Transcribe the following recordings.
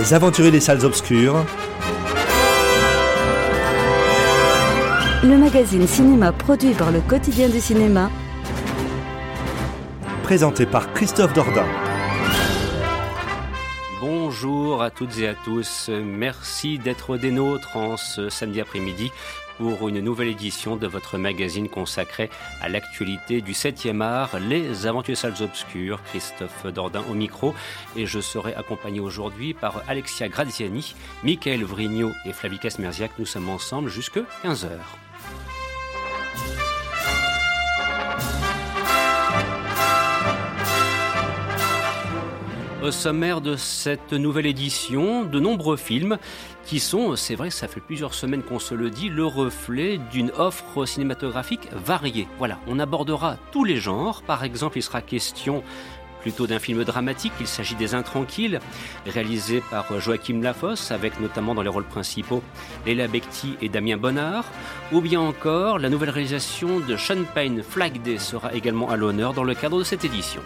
Les aventuriers des salles obscures. le magazine cinéma produit par le quotidien du cinéma, Présenté par Christophe Dordain. Bonjour à toutes et à tous. Merci d'être des nôtres en ce samedi après-midi pour une nouvelle édition de votre magazine consacré à l'actualité du 7e art, Les Aventures Salles Obscures. Christophe Dordain au micro et je serai accompagné aujourd'hui par Alexia Graziani, Michael Vrigno et Flavie Casmerziac. Nous sommes ensemble jusque 15h. Au sommaire de cette nouvelle édition, de nombreux films qui sont, c'est vrai, ça fait plusieurs semaines qu'on se le dit, le reflet d'une offre cinématographique variée. Voilà, on abordera tous les genres. Par exemple, il sera question plutôt d'un film dramatique. Il s'agit des Intranquilles, réalisé par Joachim Lafosse, avec notamment dans les rôles principaux Léla Becti et Damien Bonnard. Ou bien encore, la nouvelle réalisation de Sean Payne, Flag Day, sera également à l'honneur dans le cadre de cette édition.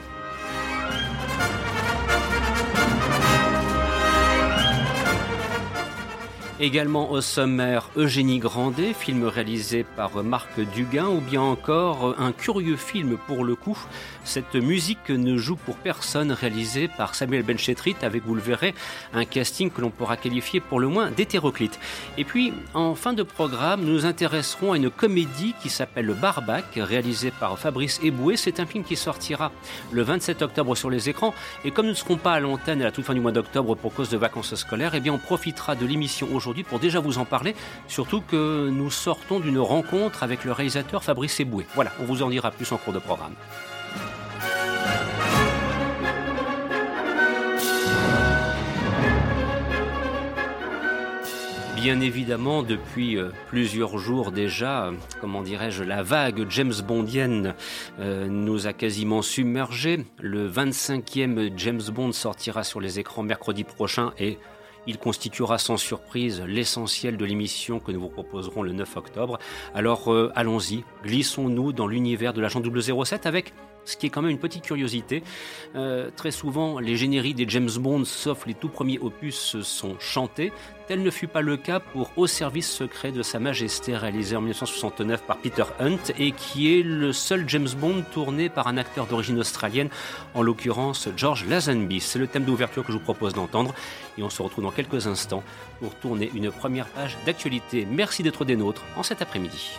Également au sommaire Eugénie Grandet, film réalisé par Marc Duguin, ou bien encore un curieux film pour le coup, cette musique ne joue pour personne, réalisée par Samuel Benchetrit, avec, vous le verrez, un casting que l'on pourra qualifier pour le moins d'hétéroclite. Et puis, en fin de programme, nous nous intéresserons à une comédie qui s'appelle Le Barbac, réalisée par Fabrice Eboué. C'est un film qui sortira le 27 octobre sur les écrans. Et comme nous ne serons pas à l'antenne à la toute fin du mois d'octobre pour cause de vacances scolaires, eh bien, on profitera de l'émission aujourd'hui pour déjà vous en parler, surtout que nous sortons d'une rencontre avec le réalisateur Fabrice Eboué. Voilà, on vous en dira plus en cours de programme. Bien évidemment, depuis euh, plusieurs jours déjà, euh, comment dirais-je, la vague James Bondienne euh, nous a quasiment submergés. Le 25e James Bond sortira sur les écrans mercredi prochain et il constituera sans surprise l'essentiel de l'émission que nous vous proposerons le 9 octobre. Alors euh, allons-y, glissons-nous dans l'univers de l'agent 007 avec ce qui est quand même une petite curiosité. Euh, très souvent, les génériques des James Bond, sauf les tout premiers opus, sont chantés. Tel ne fut pas le cas pour Au service secret de Sa Majesté, réalisé en 1969 par Peter Hunt et qui est le seul James Bond tourné par un acteur d'origine australienne, en l'occurrence George Lazenby. C'est le thème d'ouverture que je vous propose d'entendre et on se retrouve dans quelques instants pour tourner une première page d'actualité. Merci d'être des nôtres en cet après-midi.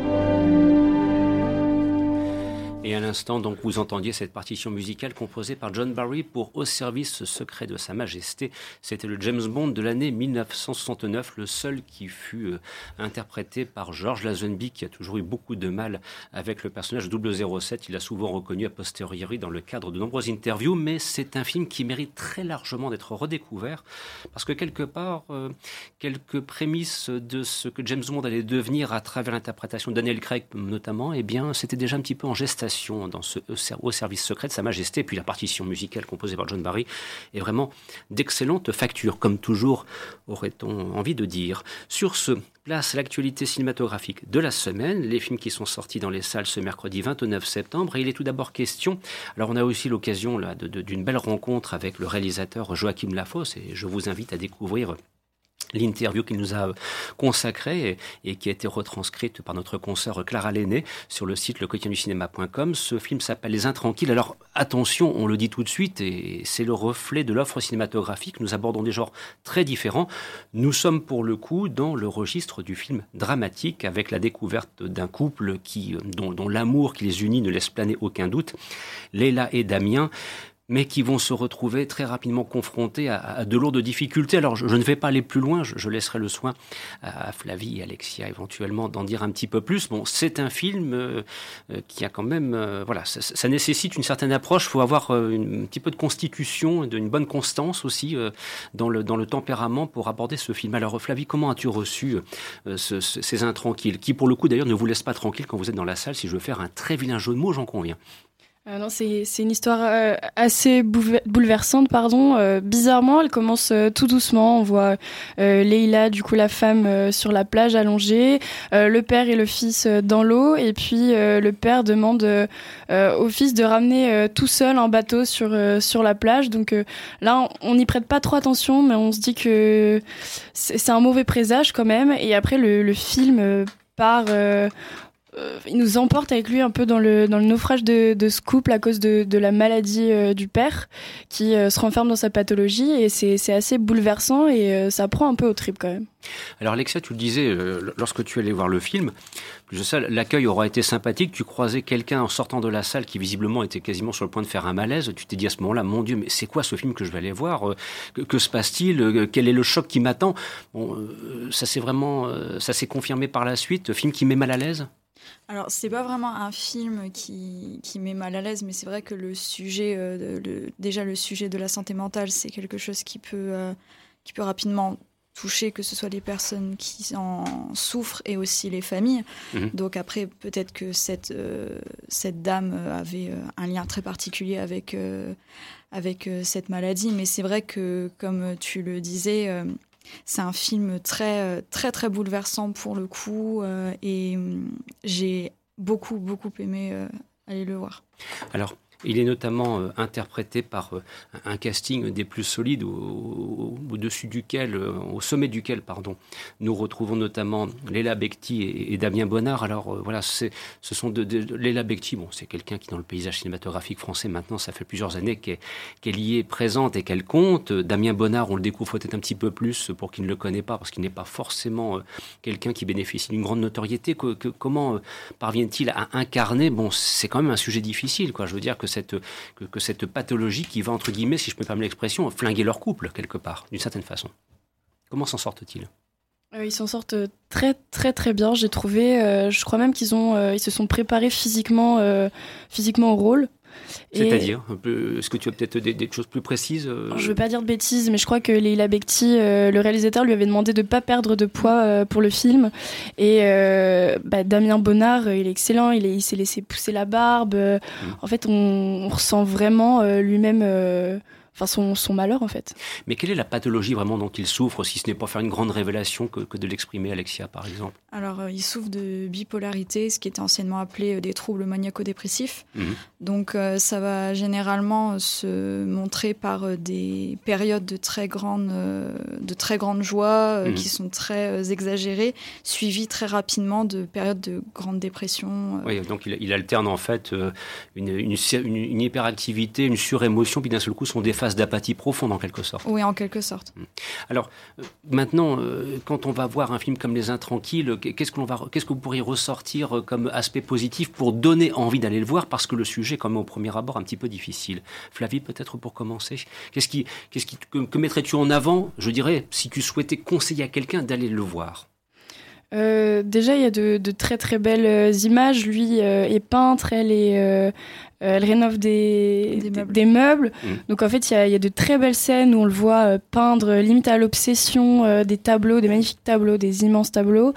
L'instant, donc, vous entendiez cette partition musicale composée par John Barry pour Au service secret de Sa Majesté. C'était le James Bond de l'année 1969, le seul qui fut euh, interprété par George Lazenby, qui a toujours eu beaucoup de mal avec le personnage 007. Il l'a souvent reconnu a posteriori dans le cadre de nombreuses interviews, mais c'est un film qui mérite très largement d'être redécouvert, parce que quelque part, euh, quelques prémices de ce que James Bond allait devenir à travers l'interprétation de Daniel Craig notamment, eh bien, c'était déjà un petit peu en gestation dans ce au service secret de Sa Majesté. Puis la partition musicale composée par John Barry est vraiment d'excellente facture, comme toujours aurait-on envie de dire. Sur ce, place l'actualité cinématographique de la semaine, les films qui sont sortis dans les salles ce mercredi 29 septembre. Et il est tout d'abord question, alors on a aussi l'occasion d'une belle rencontre avec le réalisateur Joachim Lafosse, et je vous invite à découvrir l'interview qu'il nous a consacrée et, qui a été retranscrite par notre consoeur Clara Lenné sur le site lequotidienducinéma.com. Ce film s'appelle Les Intranquilles. Alors attention, on le dit tout de suite, et c'est le reflet de l'offre cinématographique. Nous abordons des genres très différents. Nous sommes pour le coup dans le registre du film dramatique avec la découverte d'un couple qui, dont, dont l'amour qui les unit ne laisse planer aucun doute. Léla et Damien mais qui vont se retrouver très rapidement confrontés à, de lourdes difficultés. Alors, je, ne vais pas aller plus loin, je, laisserai le soin à Flavie et Alexia éventuellement d'en dire un petit peu plus. Bon, c'est un film euh, euh, qui a quand même, euh, voilà, ça, nécessite une certaine approche. Il faut avoir un petit peu de constitution, une bonne constance aussi dans le dans le tempérament pour aborder ce film. Alors, Flavie, comment as-tu reçu ces intranquilles, qui pour le coup d'ailleurs ne vous laissent pas tranquille quand vous êtes dans la salle Si je veux faire un très vilain jeu de mots, j'en conviens. Euh, non, c'est une histoire euh, assez bouleversante, pardon. Euh, bizarrement, elle commence tout doucement. On voit Leila, du coup la femme, sur la plage allongée, le père et le fils dans l'eau, et puis le père demande au fils de ramener tout seul un bateau sur sur la plage. Donc là, on n'y prête pas trop attention, mais on se dit que c'est un mauvais présage quand même. Et après, le, le film part euh, il nous emporte avec lui un peu dans le, naufrage de, de ce couple à cause de, la maladie euh, du père qui euh, se renferme dans sa pathologie et c'est assez bouleversant et ça prend un peu au trip quand même. Alors Alexia, tu le disais, lorsque tu allais voir le film, l'accueil aura été sympathique, tu croisais quelqu'un en sortant de la salle qui visiblement était quasiment sur le point de faire un malaise, tu t'es dit à ce moment-là, mon Dieu, mais c'est quoi ce film que je vais aller voir que, se passe-t-il Quel est le choc qui m'attend? Ça s'est vraiment, ça confirmé par la suite, film qui met mal à l'aise? Alors, c'est pas vraiment un film qui, qui met mal à l'aise, mais c'est vrai que le sujet, euh, déjà le sujet de la santé mentale, c'est quelque chose qui peut, euh, qui peut rapidement toucher, que ce soit les personnes qui en souffrent et aussi les familles. Mhm. Donc après, peut-être que cette, euh, cette dame avait un lien très particulier avec, avec cette maladie, mais c'est vrai que, comme tu le disais, c'est un film très, très, très bouleversant pour le coup euh, et hum, j'ai beaucoup, beaucoup aimé euh, aller le voir. Alors, il est notamment euh, interprété par euh, un casting des plus solides, au-dessus duquel, euh, au sommet duquel, pardon, nous retrouvons notamment Léla Becti et, Damien Bonnard. Alors voilà, ce sont de, Léla Becti, bon, c'est quelqu'un qui dans le paysage cinématographique français maintenant, ça fait plusieurs années qu'elle y est présente et qu'elle compte. Damien Bonnard, on le découvre peut-être un petit peu plus pour qui ne le connaît pas, parce qu'il n'est pas forcément quelqu'un qui bénéficie d'une grande notoriété. Comment parvient-il à incarner? Bon, c'est quand même un sujet difficile, quoi. Je veux dire que cette, que, cette pathologie qui va, entre guillemets, si je peux me permettre l'expression, flinguer leur couple, quelque part, d'une certaine façon. Comment s'en sortent-ils? Euh, ils s'en sortent très très très bien, j'ai trouvé. Euh, je crois même qu'ils ont, euh, se sont préparés physiquement, physiquement au rôle. C'est-à-dire Est-ce que tu as peut-être des, choses plus précises Je ne veux pas dire de bêtises, mais je crois que Leila Bekti, euh, le réalisateur, lui avait demandé de ne pas perdre de poids euh, pour le film. Et euh, bah, Damien Bonnard, il est excellent, il, s'est laissé pousser la barbe. Mm. En fait, on, ressent vraiment lui-même enfin son, son, malheur en fait. Mais quelle est la pathologie vraiment dont il souffre, si ce n'est pas faire une grande révélation que, que de l'exprimer, Alexia, par exemple? Alors, euh, il souffre de bipolarité, ce qui était anciennement appelé euh, des troubles maniaco-dépressifs. Mhm. Donc, euh, ça va généralement se montrer par des périodes de très grande, de très grande joie mhm. qui sont très exagérées, suivies très rapidement de périodes de grande dépression. Oui, donc il, il, alterne en fait une, une, une, hyperactivité, une surémotion, puis d'un seul coup son défaut phase d'apathie profonde en quelque sorte. Oui, en quelque sorte. Hmm. Alors, euh, maintenant, euh, quand on va voir un film comme Les Intranquilles, qu'est-ce que, l'on va, qu'est-ce que vous pourriez ressortir euh, comme aspect positif pour donner envie d'aller le voir Parce que le sujet, quand même, au premier abord, un petit peu difficile. Flavie, peut-être pour commencer, qu'est-ce qui, qu'est-ce qui, que, mettrais-tu en avant, je dirais, si tu souhaitais conseiller à quelqu'un d'aller le voir? Déjà, il y a de, de, très très belles images. Lui est peintre, elle est euh, elle rénove des, des meubles. Mmh. Donc en fait, il y a, y a, de très belles scènes où on le voit euh, peindre limite à l'obsession euh, des tableaux, des magnifiques tableaux, des immenses tableaux.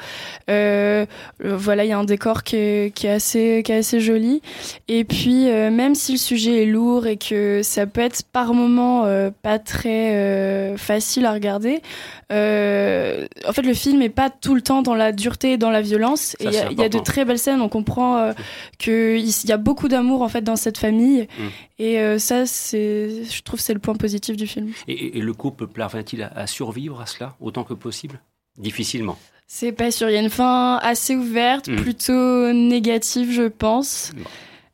voilà, il y a un décor qui est, qui est, assez, qui est assez joli. Et puis, même si le sujet est lourd et que ça peut être par moments pas très facile à regarder, en fait, le film est pas tout le temps dans la dureté et dans la violence. il y, y, a de très belles scènes. On comprend qu'il y a beaucoup d'amour en fait dans cette famille. Mm. Et euh, ça, c'est, je trouve, c'est le point positif du film. Et, le couple parvient-il à, survivre à cela autant que possible? Difficilement. C'est pas sûr. Il y a une fin assez ouverte, mm. plutôt négative, je pense.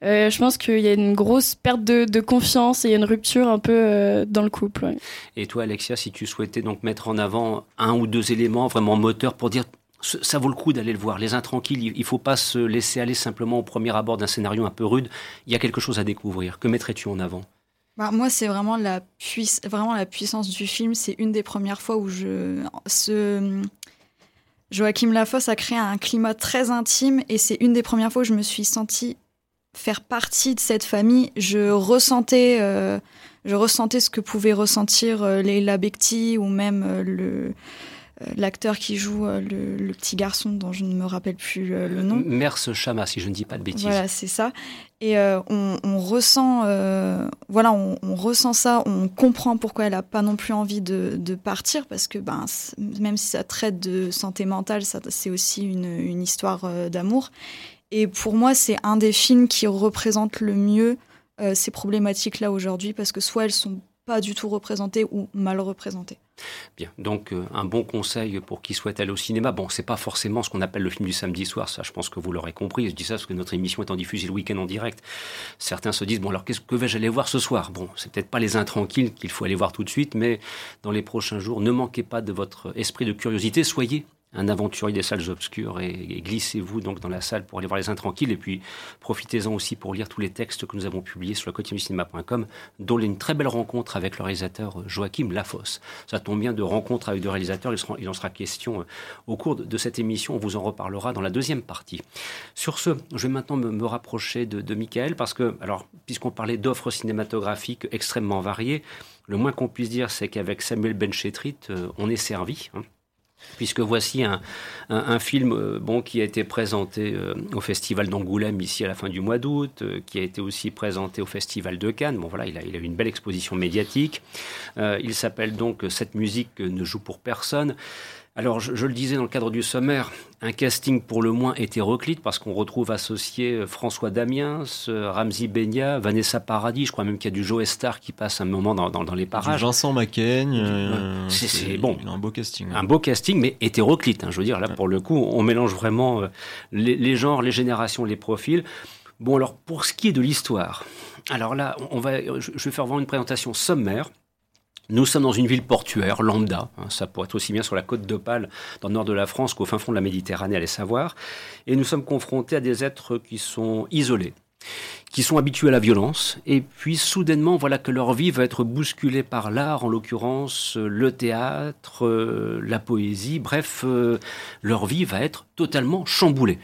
Euh, je pense qu'il y a une grosse perte de, confiance et il y a une rupture un peu euh, dans le couple. Et toi, Alexia, si tu souhaitais donc mettre en avant un ou deux éléments vraiment moteurs pour dire ça vaut le coup d'aller le voir. Les intranquilles, il ne faut pas se laisser aller simplement au premier abord d'un scénario un peu rude. Il y a quelque chose à découvrir. Que mettrais-tu en avant? Bah, Moi, c'est vraiment la, puissance du film. C'est une des premières fois où je. Ce... Joachim Lafosse a créé un climat très intime et c'est une des premières fois où je me suis sentie faire partie de cette famille. Je ressentais, euh, je ressentais ce que pouvait ressentir euh, Leila Bekti ou même euh, le l'acteur qui joue euh, le, petit garçon dont je ne me rappelle plus euh, le nom. Merce Chama, si je ne dis pas de bêtises. Voilà, c'est ça. Et on, ressent, voilà, on, ressent ça, on comprend pourquoi elle n'a pas non plus envie de, partir, parce que ben, même si ça traite de santé mentale, c'est aussi une, une histoire d'amour. Et pour moi, c'est un des films qui représente le mieux ces problématiques-là aujourd'hui, parce que soit elles sont pas du tout représenté ou mal représenté. Bien, donc euh, un bon conseil pour qui souhaite aller au cinéma. Bon, c'est pas forcément ce qu'on appelle le film du samedi soir, ça je pense que vous l'aurez compris. Je dis ça parce que notre émission est en diffusée le week-end en direct. Certains se disent, bon alors qu'est-ce que vais-je aller voir ce soir? Bon, c'est peut-être pas les intranquilles qu'il faut aller voir tout de suite, mais dans les prochains jours, ne manquez pas de votre esprit de curiosité, soyez un aventurier des salles obscures et, glissez-vous donc dans la salle pour aller voir les intranquilles et puis profitez-en aussi pour lire tous les textes que nous avons publiés sur le cinéma.com dont une très belle rencontre avec le réalisateur Joachim Lafosse. Ça tombe bien de rencontre avec deux réalisateurs, il, en sera question euh, au cours de, cette émission, on vous en reparlera dans la deuxième partie. Sur ce, je vais maintenant me, rapprocher de, de Michael parce que, alors, puisqu'on parlait d'offres cinématographiques extrêmement variées, le moins qu'on puisse dire, c'est qu'avec Samuel Benchetrit, euh, on est servi. Hein puisque voici un, film euh, bon, qui a été présenté euh, au Festival d'Angoulême ici à la fin du mois d'août, euh, qui a été aussi présenté au Festival de Cannes. Bon voilà, il a eu une belle exposition médiatique. il s'appelle donc Cette musique ne joue pour personne. Alors, je, le disais dans le cadre du sommaire, un casting pour le moins hétéroclite, parce qu'on retrouve associé euh, François Damiens, Ramzi Benya, Vanessa Paradis, je crois même qu'il y a du Joe Star qui passe un moment dans, dans, les parages. Du Vincent Macaigne. Euh, c'est bon. Un beau casting. Un beau casting, mais hétéroclite. Hein, je veux dire, là, pour le coup, on mélange vraiment euh, les, les genres, les générations, les profils. Bon, alors, pour ce qui est de l'histoire, alors là, on va, je vais faire vraiment une présentation sommaire. Nous sommes dans une ville portuaire, lambda, hein, ça pourrait être aussi bien sur la côte d'Opale, dans le nord de la France, qu'au fin fond de la Méditerranée, allez savoir. Et nous sommes confrontés à des êtres qui sont isolés, qui sont habitués à la violence, et puis soudainement, voilà que leur vie va être bousculée par l'art, en l'occurrence le théâtre, euh, la poésie, bref, euh, leur vie va être totalement chamboulée.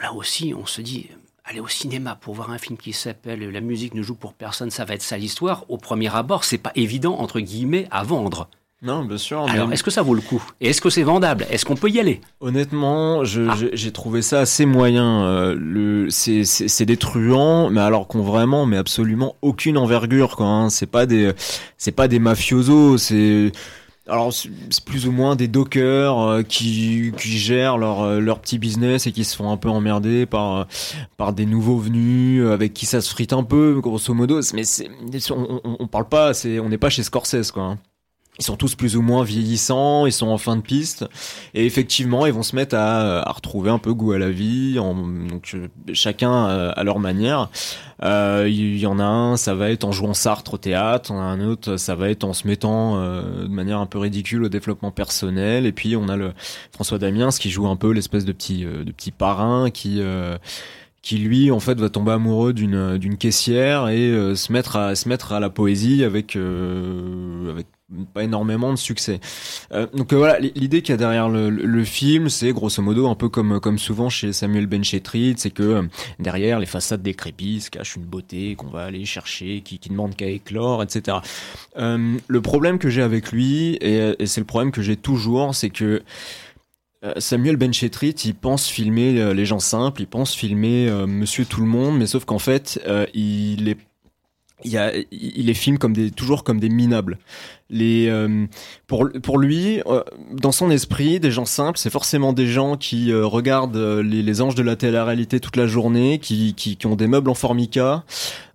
Là aussi, on se dit, aller au cinéma pour voir un film qui s'appelle La musique ne joue pour personne, ça va être ça l'histoire. Au premier abord, c'est pas évident, entre guillemets, à vendre. Non, bien sûr. Alors, mais- est-ce que ça vaut le coup? Et est-ce que c'est vendable? Est-ce qu'on peut y aller? Honnêtement, Ah. j'ai trouvé ça assez moyen. Euh, c'est, des truands, mais alors qu'on vraiment, mais absolument aucune envergure, quoi. Hein. C'est pas des, c'est pas des mafiosos. C'est, alors c'est plus ou moins des dockers euh, qui, qui gèrent leur, euh, leur petit business et qui se font un peu emmerder par, euh, par des nouveaux venus euh, avec qui ça se frite un peu, grosso modo. Mais on, on, on parle pas, on n'est pas chez Scorsese, quoi. hein. Ils sont tous plus ou moins vieillissants, ils sont en fin de piste. Et effectivement, ils vont se mettre à, à retrouver un peu goût à la vie, en, donc euh, chacun euh, à leur manière. Euh, Il y en a un, ça va être en jouant Sartre au théâtre, on a un autre, ça va être en se mettant euh, de manière un peu ridicule au développement personnel. Et puis on a le François Damiens qui joue un peu l'espèce de petit euh, de petit parrain qui euh, qui lui en fait va tomber amoureux d'une d'une caissière et euh, se mettre à se mettre à la poésie avec euh, avec pas énormément de succès. Euh, donc euh, voilà, l'idée qu'il y a derrière le, film, c'est grosso modo un peu comme comme souvent chez Samuel Benchetrit, c'est que euh, derrière les façades décrépies se cache une beauté qu'on va aller chercher, qui, qui demande qu'à éclore, etc. Le problème que j'ai avec lui, et, et c'est le problème que j'ai toujours, c'est que Samuel Benchetrit, il pense filmer les gens simples, il pense filmer Monsieur Tout le Monde, mais sauf qu'en fait, il est il, y a, il les filme comme des, toujours comme des minables. Les, euh, pour, pour lui, euh, dans son esprit, des gens simples, c'est forcément des gens qui euh, regardent euh, les, les anges de la télé-réalité toute la journée, qui, qui, qui ont des meubles en formica,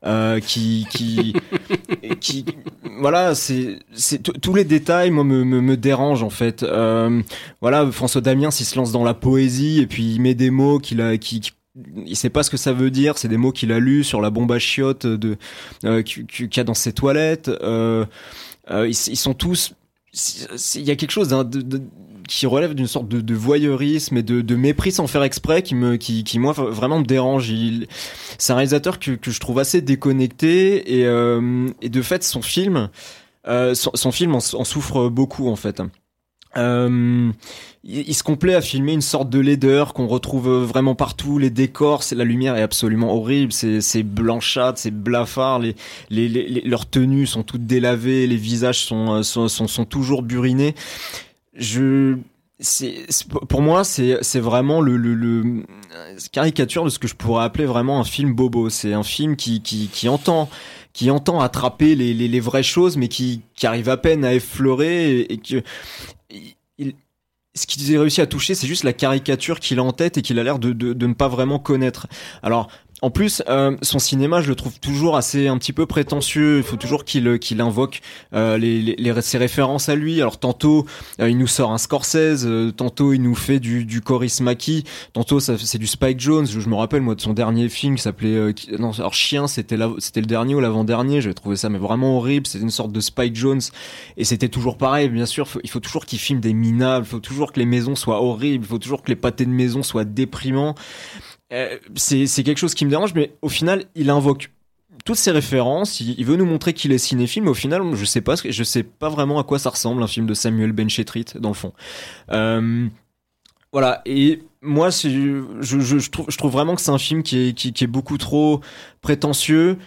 euh, qui, qui, qui, voilà, c'est, c'est tous les détails, moi, me, me, me dérangent en fait. Euh, voilà, François Damien, s'il se lance dans la poésie et puis il met des mots qu'il a, qui- il sait pas ce que ça veut dire, c'est des mots qu'il a lus sur la bombe à chiottes de euh, qu'il y a dans ses toilettes. Euh, euh, ils, sont tous. Il y a quelque chose de- qui relève d'une sorte de, voyeurisme et de, mépris sans faire exprès qui me, qui, qui moi vraiment me dérange. C'est un réalisateur que, je trouve assez déconnecté et, euh, et de fait son film, euh, son, son film en souffre beaucoup en fait. Euh, il, se complaît à filmer une sorte de laideur qu'on retrouve vraiment partout. Les décors, la lumière est absolument horrible. C'est blanchâtre, c'est blafard. Les, leurs tenues sont toutes délavées. Les visages sont euh, sont, sont, toujours burinés. Je c'est pour moi c'est c'est vraiment le, caricature de ce que je pourrais appeler vraiment un film bobo. C'est un film qui qui qui entend qui entend attraper les, les, vraies choses, mais qui, qui arrive à peine à effleurer et que il, ce qu'il a réussi à toucher, c'est juste la caricature qu'il a en tête et qu'il a l'air de, de, de ne pas vraiment connaître. Alors, en plus, euh, son cinéma, je le trouve toujours assez un petit peu prétentieux. Il faut toujours qu'il qu'il invoque euh, les, les, ses références à lui. Alors tantôt, euh, il nous sort un Scorsese, euh, tantôt il nous fait du, du Coris Maki, tantôt c'est du Spike Jones. Je, me rappelle moi de son dernier film qui s'appelait euh, non alors Chien, c'était c'était le dernier ou l'avant-dernier. J'avais trouvé ça mais vraiment horrible. C'était une sorte de Spike Jones et c'était toujours pareil. Bien sûr, faut- il faut toujours qu'il filme des minables. Il faut toujours que les maisons soient horribles. Il faut toujours que les pâtés de maison soient déprimants. Euh, c'est quelque chose qui me dérange, mais au final, il invoque toutes ces références. Il, veut nous montrer qu'il est cinéphile, mais au final, je sais pas, je sais pas vraiment à quoi ça ressemble un film de Samuel Benchetrit dans le fond. Euh, voilà. Et moi, je, je, trouve, vraiment que c'est un film qui est, beaucoup trop prétentieux.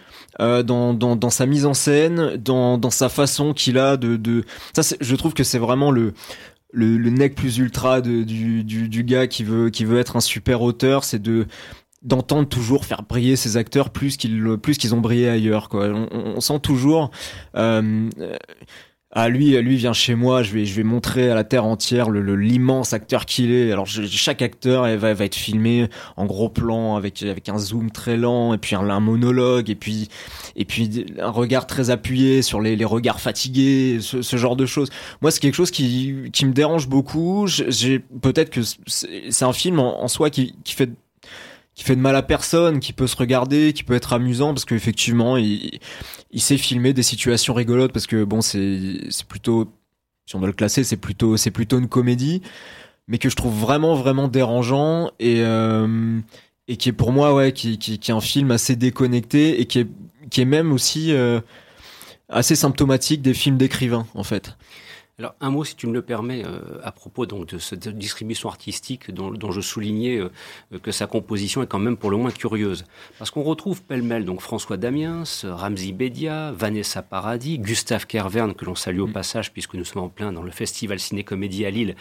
euh, dans, sa mise en scène, dans, sa façon qu'il a de, de... ça, je trouve que c'est vraiment le, le, le nec plus ultra de, du, du, du gars qui veut, qui veut être un super auteur, c'est de d'entendre toujours faire briller ses acteurs plus qu'ils plus qu'ils ont brillé ailleurs quoi. On, sent toujours euh, ah lui lui vient chez moi je vais je vais montrer à la terre entière le l'immense acteur qu'il est. Alors je- chaque acteur elle va va être filmé en gros plan avec avec un zoom très lent et puis un, un monologue et puis et puis un regard très appuyé sur les, les regards fatigués ce, ce genre de choses. Moi c'est quelque chose qui qui me dérange beaucoup. J'ai- peut-être que c'est c'est un film en, en soi qui qui fait qui fait de mal à personne, qui peut se regarder, qui peut être amusant parce qu'effectivement il, il sait filmer des situations rigolotes parce que bon c'est c'est plutôt si on doit le classer c'est plutôt c'est plutôt une comédie mais que je trouve vraiment vraiment dérangeant et euh, et qui est pour moi ouais qui, qui, qui est un film assez déconnecté et qui est qui est même aussi euh, assez symptomatique des films d'écrivains en fait. Alors un mot, si tu me le permets, euh, à propos donc de cette distribution artistique dont, dont je soulignais euh, que sa composition est quand même pour le moins curieuse, parce qu'on retrouve pêle-mêle donc François Damiens, Ramzi Bedia, Vanessa Paradis, Gustave Kervern que l'on salue au mm. passage puisque nous sommes en plein dans le festival ciné-comédie à Lille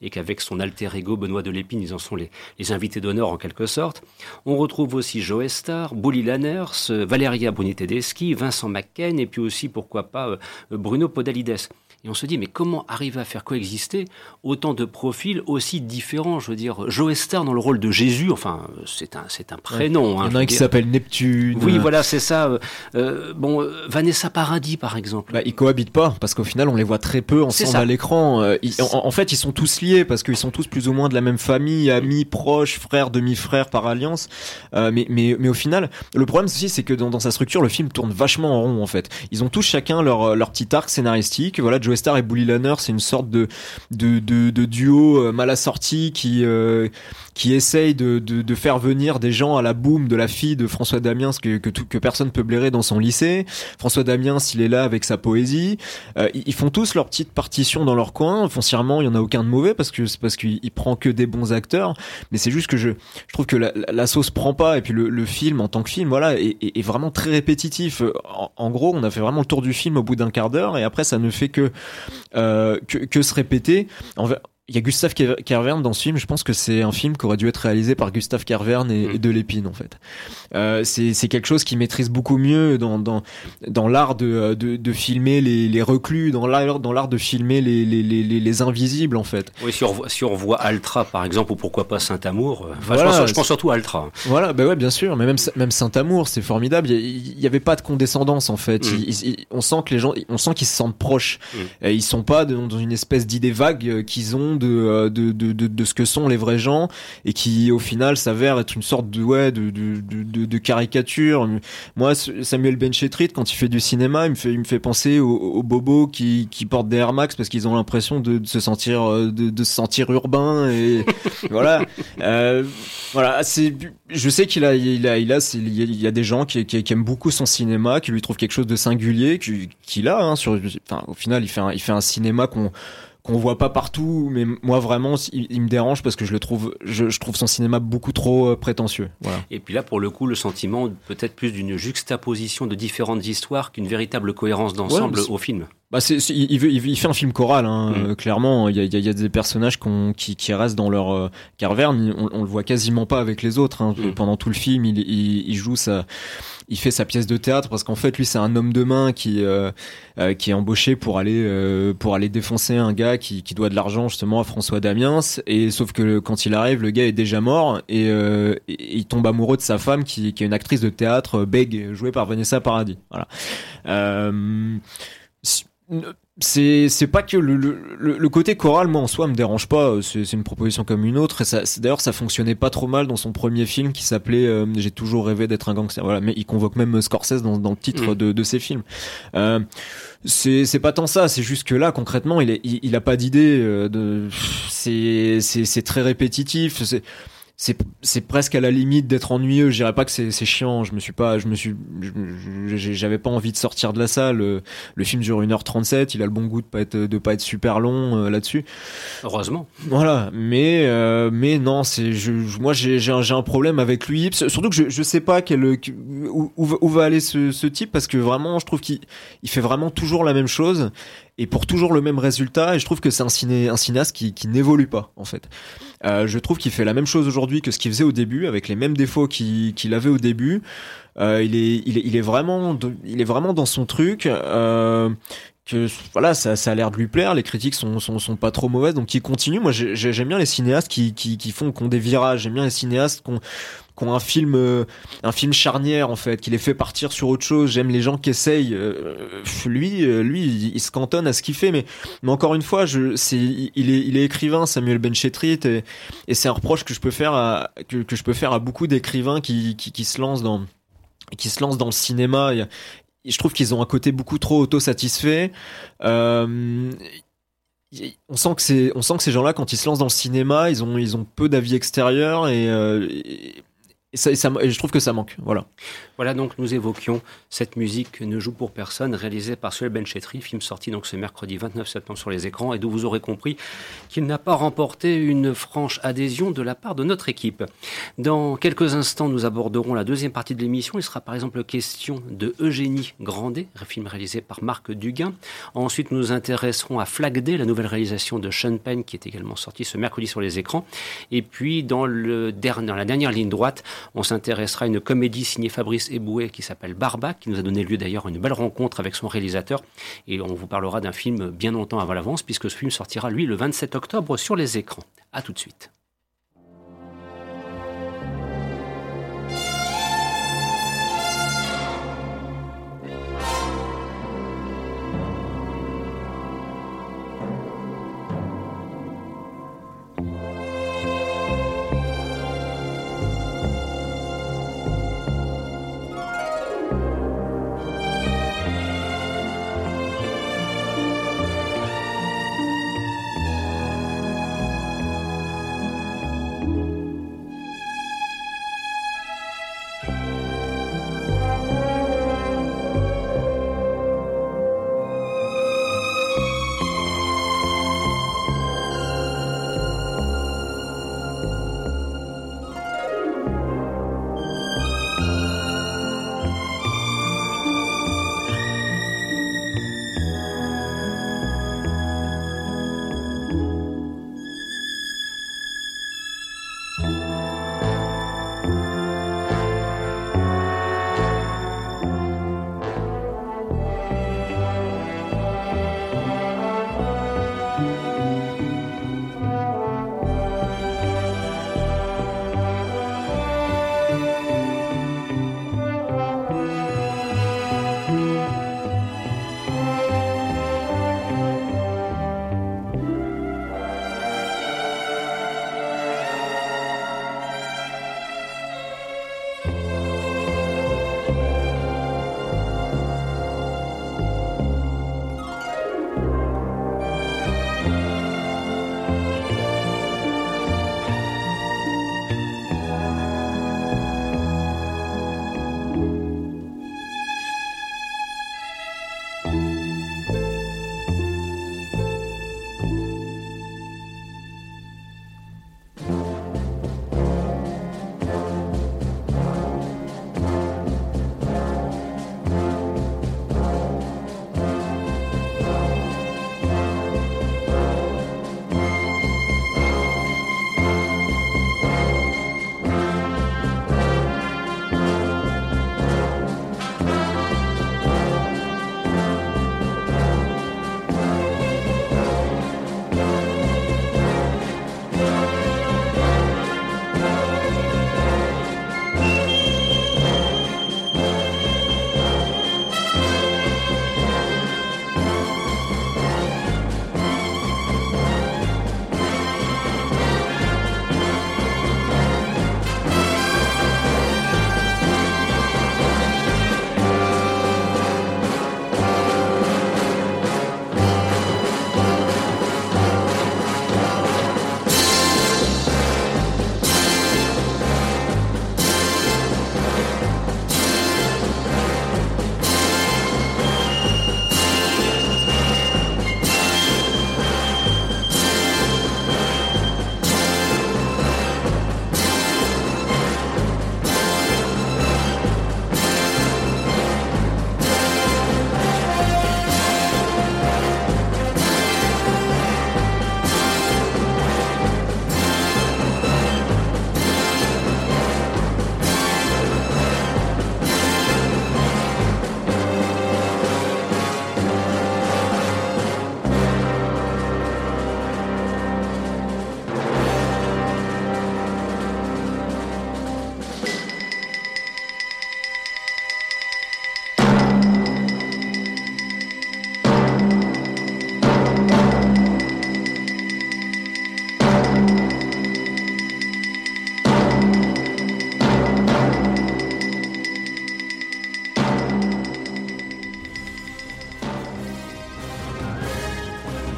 et qu'avec son alter ego Benoît Delépine, ils en sont les, les invités d'honneur en quelque sorte. On retrouve aussi Joe Star, Bouli Lanners, Valeria Bruni Tedeschi, Vincent McCain et puis aussi pourquoi pas euh, Bruno Podalides. Et on se dit, mais comment arriver à faire coexister autant de profils aussi différents? Je veux dire, Joe Star dans le rôle de Jésus, enfin, c'est un, c'est un prénom. Hein, Il y en a un qui s'appelle Neptune. Oui, voilà, c'est ça. Euh, euh, bon, euh, Vanessa Paradis, par exemple. Bah, ils cohabitent pas, parce qu'au final, on les voit très peu ensemble à l'écran. en, fait, ils sont tous liés, parce qu'ils sont tous plus ou moins de la même famille, amis, proches, frères, demi-frères par alliance. mais, mais, mais au final, le problème aussi, c'est que dans, dans, sa structure, le film tourne vachement en rond, en fait. Ils ont tous chacun leur, leur petit arc scénaristique. Voilà, Joe Star et Bully Lanner, c'est une sorte de, de, de, duo euh, mal assorti qui, euh, qui essaye de, de, de, faire venir des gens à la boum de la fille de François Damiens que, que, tout, que personne peut blairer dans son lycée. François Damiens, il est là avec sa poésie. Euh, ils font tous leur petite partition dans leur coin. Foncièrement, il y en a aucun de mauvais parce que c'est parce qu'il prend que des bons acteurs. Mais c'est juste que je, je trouve que la, la, sauce prend pas et puis le, le, film en tant que film, voilà, est, est, vraiment très répétitif. En, en, gros, on a fait vraiment le tour du film au bout d'un quart d'heure et après ça ne fait que que, que se répéter. Il y a Gustave Kervern dans ce film. Je pense que c'est un film qui aurait dû être réalisé par Gustave Kervern et, mm. de Lépine en fait. Euh, c'est quelque chose qui maîtrise beaucoup mieux dans dans dans l'art de, de, de filmer les, les reclus, dans l'art dans l'art de filmer les, les, les, les invisibles en fait. Oui, si on, voit, si on voit Altra par exemple ou pourquoi pas Saint Amour. Euh, enfin, voilà, je, pense, surtout à Altra. Voilà, bah ouais, bien sûr. Mais même même Saint Amour, c'est formidable. Il y, avait pas de condescendance en fait. Mm. on sent que les gens, on sent qu'ils se sentent proches. Mm. Et ils sont pas dans une espèce d'idée vague euh, qu'ils ont euh, de, de, de, de, ce que sont les vrais gens et qui au final s'avère être une sorte de ouais de, de, de, de caricature. Moi, Samuel Benchetrit, quand il fait du cinéma, il me fait, il me fait penser aux, aux bobos qui, qui portent des Air Max parce qu'ils ont l'impression de, se sentir euh, de, de, se sentir urbain et voilà. Euh, voilà, c'est je sais qu'il a il a il a il y a des gens qui, qui, qui, aiment beaucoup son cinéma, qui lui trouvent quelque chose de singulier, qu'il a hein, sur enfin au final il fait un, il fait un cinéma qu'on qu'on voit pas partout, mais moi vraiment, il, me dérange parce que je le trouve, je, je trouve son cinéma beaucoup trop euh, prétentieux. Voilà. Et puis là, pour le coup, le sentiment peut-être plus d'une juxtaposition de différentes histoires qu'une véritable cohérence d'ensemble au film. Bah c'est, il, veut, il, fait un film choral, hein, mm. euh, clairement. Il y a, il y a des personnages qui, qui restent dans leur euh, carverne. On, on, le voit quasiment pas avec les autres. Hein. Mm. Pendant tout le film, il, il, il joue sa, il fait sa pièce de théâtre parce qu'en fait lui c'est un homme de main qui euh, euh, qui est embauché pour aller euh, pour aller défoncer un gars qui, qui doit de l'argent justement à François Damiens et sauf que quand il arrive le gars est déjà mort et, il tombe amoureux de sa femme qui, qui est une actrice de théâtre Beg jouée par Vanessa Paradis voilà c'est c'est pas que le, le, le, côté choral moi en soi me dérange pas. C'est une proposition comme une autre. Et ça d'ailleurs ça fonctionnait pas trop mal dans son premier film qui s'appelait euh, j'ai toujours rêvé d'être un gangster. Voilà mais il convoque même Scorsese dans, dans le titre mm. de, de ses films. Euh, c'est c'est pas tant ça. C'est juste que là concrètement il est il, il a pas d'idée euh, de c'est c'est c'est très répétitif. C'est c'est presque à la limite d'être ennuyeux. Je dirais pas que c'est chiant. Je me suis pas, je me suis, j'avais pas envie de sortir de la salle. Le, film dure 1h37. Il a le bon goût de pas être, de pas être super long euh, là-dessus. Heureusement. Voilà. Mais, euh, mais non, c'est, je, moi, j'ai un, un problème avec lui. Surtout que je, je sais pas quel, où, où, va aller ce, ce type parce que vraiment, je trouve qu'il il fait vraiment toujours la même chose et pour toujours le même résultat. Et je trouve que c'est un, ciné, un cinéaste qui, qui n'évolue pas, en fait. Euh, je trouve qu'il fait la même chose aujourd'hui que ce qu'il faisait au début, avec les mêmes défauts qu'il avait au début. Euh, il, est, il, est, il est vraiment, il est vraiment dans son truc. Euh, que voilà ça, ça a l'air de lui plaire les critiques sont, sont, sont pas trop mauvaises donc il continue moi j'aime bien les cinéastes qui, qui, qui font qui ont des virages. J'aime bien les cinéastes qui ont, qui ont un film euh, un film charnière en fait qui les fait partir sur autre chose. J'aime les gens qui essayent euh, lui euh, lui il, se cantonne à ce qu'il fait mais mais encore une fois je c'est il est il est écrivain Samuel Benchetrit et, et c'est un reproche que je peux faire à que, que je peux faire à beaucoup d'écrivains qui, qui, qui se lancent dans qui se lancent dans le cinéma je trouve qu'ils ont un côté beaucoup trop autosatisfait. Euh, on sent que c'est, on sent que ces gens-là, quand ils se lancent dans le cinéma, ils ont, ils ont peu d'avis extérieurs et, euh, et, ça, et ça- et je trouve que ça manque. Voilà. Voilà donc nous évoquions cette musique Ne joue pour personne réalisée par Suel Benchetri, film sorti donc ce mercredi 29 septembre sur les écrans et d'où vous aurez compris qu'il n'a pas remporté une franche adhésion de la part de notre équipe. Dans quelques instants, nous aborderons la deuxième partie de l'émission. Il sera par exemple question de Eugénie Grandet, film réalisé par Marc Duguin. Ensuite, nous nous intéresserons à Flag Day, la nouvelle réalisation de Sean Penn qui est également sortie ce mercredi sur les écrans. Et puis dans, le dans la dernière ligne droite, on s'intéressera à une comédie signée Fabrice Eboué qui s'appelle Barba, qui nous a donné lieu d'ailleurs à une belle rencontre avec son réalisateur. Et on vous parlera d'un film bien longtemps avant l'avance, puisque ce film sortira, lui, le 27 octobre sur les écrans. A tout de suite.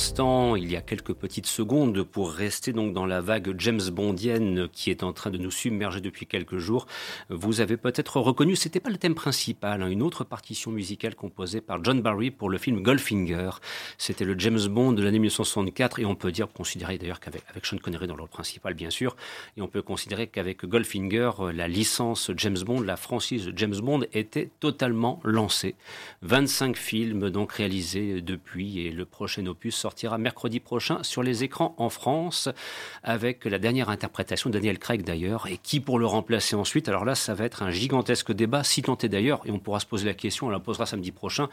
Il y a quelques petites secondes pour rester donc dans la vague James Bondienne qui est en train de nous submerger depuis quelques jours. Vous avez peut-être reconnu, c'était pas le thème principal, hein, une autre partition musicale composée par John Barry pour le film Goldfinger. C'était le James Bond de l'année 1964 et on peut dire, considérer d'ailleurs qu'avec avec Sean Connery dans le rôle principal bien sûr, et on peut considérer qu'avec Goldfinger, la licence James Bond, la franchise James Bond était totalement lancée. 25 films donc réalisés depuis et le prochain opus sortira mercredi prochain sur les écrans en France avec la dernière interprétation de Daniel Craig d'ailleurs et qui pour le remplacer ensuite? Alors là, ça va être un gigantesque débat, si tant est d'ailleurs, et on pourra se poser la question, on la posera samedi prochain.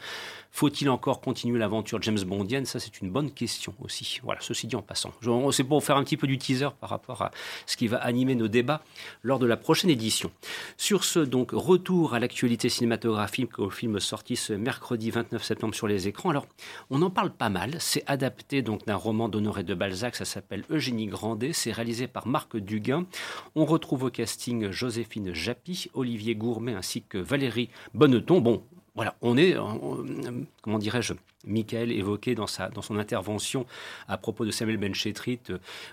Faut-il encore continuer l'aventure James Bondienne Ça, c'est une bonne question aussi. Voilà, ceci dit en passant. C'est pour faire un petit peu du teaser par rapport à ce qui va animer nos débats lors de la prochaine édition. Sur ce, donc, retour à l'actualité cinématographique au film sorti ce mercredi 29 septembre sur les écrans. Alors, on en parle pas mal. C'est adapté donc d'un roman d'Honoré de Balzac, ça s'appelle Eugénie Grandet, c'est réalisé par Marc Duguin. On retrouve au casting Joséphine Japy, Olivier Gourmet ainsi que Valérie Bonneton. Bon, voilà, on est, comment dirais-je, Michael évoquait dans, sa, dans son intervention à propos de Samuel Benchetrit,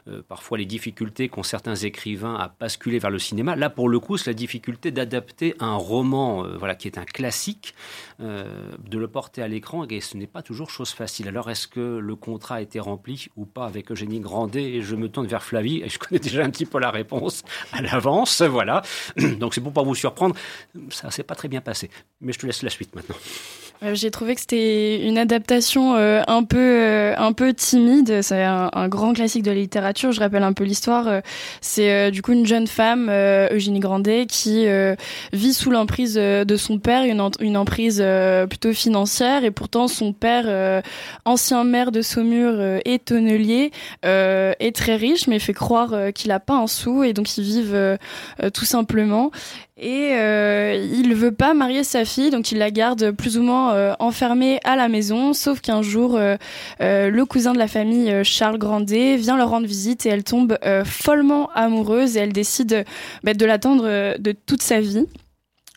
euh, parfois les difficultés qu'ont certains écrivains à basculer vers le cinéma. Là, pour le coup, c'est la difficulté d'adapter un roman euh, voilà, qui est un classique, euh, de le porter à l'écran, et ce n'est pas toujours chose facile. Alors, est-ce que le contrat a été rempli ou pas avec Eugénie Grandet? Et je me tourne vers Flavie, et je connais déjà un petit peu la réponse à l'avance, voilà. Donc, c'est pour pas vous surprendre, ça s'est pas très bien passé. Mais je te laisse la suite maintenant. J'ai trouvé que c'était une adaptation euh, un peu euh, un peu timide. C'est un, un, grand classique de la littérature. Je rappelle un peu l'histoire. Euh, c'est du coup une jeune femme, Eugénie Grandet, qui vit sous l'emprise de son père, une, une emprise plutôt financière, et pourtant son père, ancien maire de Saumur et tonnelier, est très riche, mais fait croire qu'il a pas un sou, et donc ils vivent tout simplement et euh, il veut pas marier sa fille, donc il la garde plus ou moins euh, enfermée à la maison. Sauf qu'un jour, euh, euh, le cousin de la famille, Charles Grandet, vient leur rendre visite et elle tombe follement amoureuse et elle décide bah, de l'attendre de toute sa vie.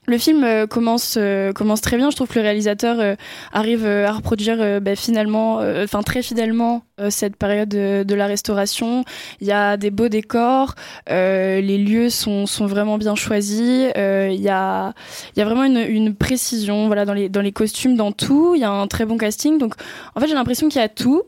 Le film euh, commence euh, commence très bien. Je trouve que le réalisateur euh, arrive à reproduire bah, finalement, enfin très fidèlement cette période de, la restauration. Il y a des beaux décors, les lieux sont sont vraiment bien choisis. Il y a il y a vraiment une, une précision, voilà dans les dans les costumes, dans tout. Il y a un très bon casting. Donc en fait j'ai l'impression qu'il y a tout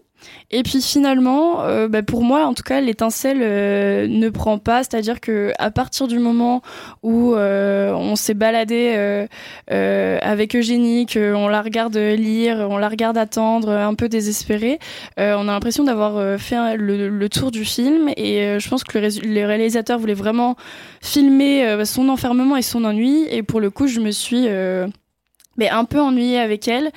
et puis finalement, euh, bah pour moi, en tout cas, l'étincelle euh, ne prend pas. C'est-à-dire que à partir du moment où euh, on s'est baladé euh, avec Eugénie, qu'on la regarde lire, on la regarde attendre, un peu désespérée, on a l'impression d'avoir fait le, le, tour du film. Et je pense que le, le réalisateur voulait vraiment filmer son enfermement et son ennui. Et pour le coup, je me suis mais un peu ennuyée avec elle.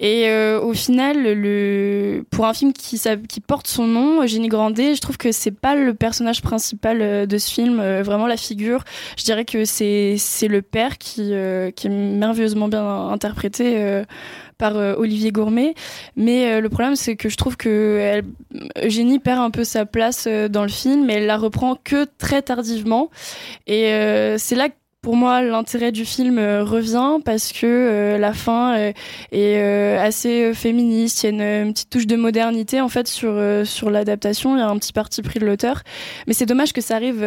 Et euh, au final, le, pour un film qui, porte son nom, Eugénie Grandet, je trouve que c'est pas le personnage principal euh, de ce film, euh, vraiment la figure. Je dirais que c'est c'est le père qui qui est merveilleusement bien interprété par Olivier Gourmet. Mais le problème, c'est que je trouve que elle, Eugénie perd un peu sa place dans le film, mais elle la reprend que très tardivement. Et c'est là pour moi, l'intérêt du film euh, revient parce que euh, la fin euh, est assez féministe. Il y a une, petite touche de modernité en fait sur sur l'adaptation. Il y a un petit parti pris de l'auteur, mais c'est dommage que ça arrive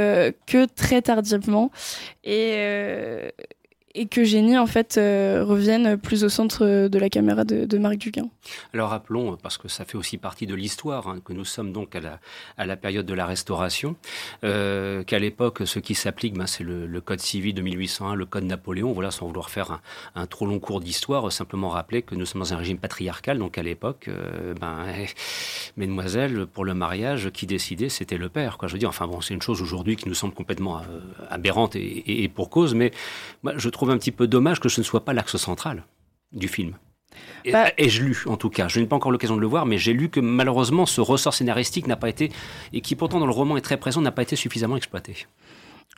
que très tardivement. Et et que Génie en fait euh, revienne plus au centre de la caméra de, de, Marc Duguin. Alors rappelons, parce que ça fait aussi partie de l'histoire, hein, que nous sommes donc à la, période de la Restauration, euh, qu'à l'époque ce qui s'applique, ben, c'est le, Code civil de 1801, le Code Napoléon. Voilà, sans vouloir faire un, trop long cours d'histoire, simplement rappeler que nous sommes dans un régime patriarcal, donc à l'époque, euh, ben, mesdemoiselles, pour le mariage, qui décidait, c'était le père. Quoi. Je veux dire, enfin bon, c'est une chose aujourd'hui qui nous semble complètement aberrante et, et, pour cause, mais moi, je trouve trouve un petit peu dommage que ce ne soit pas l'axe central du film. Et, bah, je lu, en tout cas? Je n'ai pas encore l'occasion de le voir, mais j'ai lu que malheureusement, ce ressort scénaristique n'a pas été, et qui pourtant dans le roman est très présent, n'a pas été suffisamment exploité.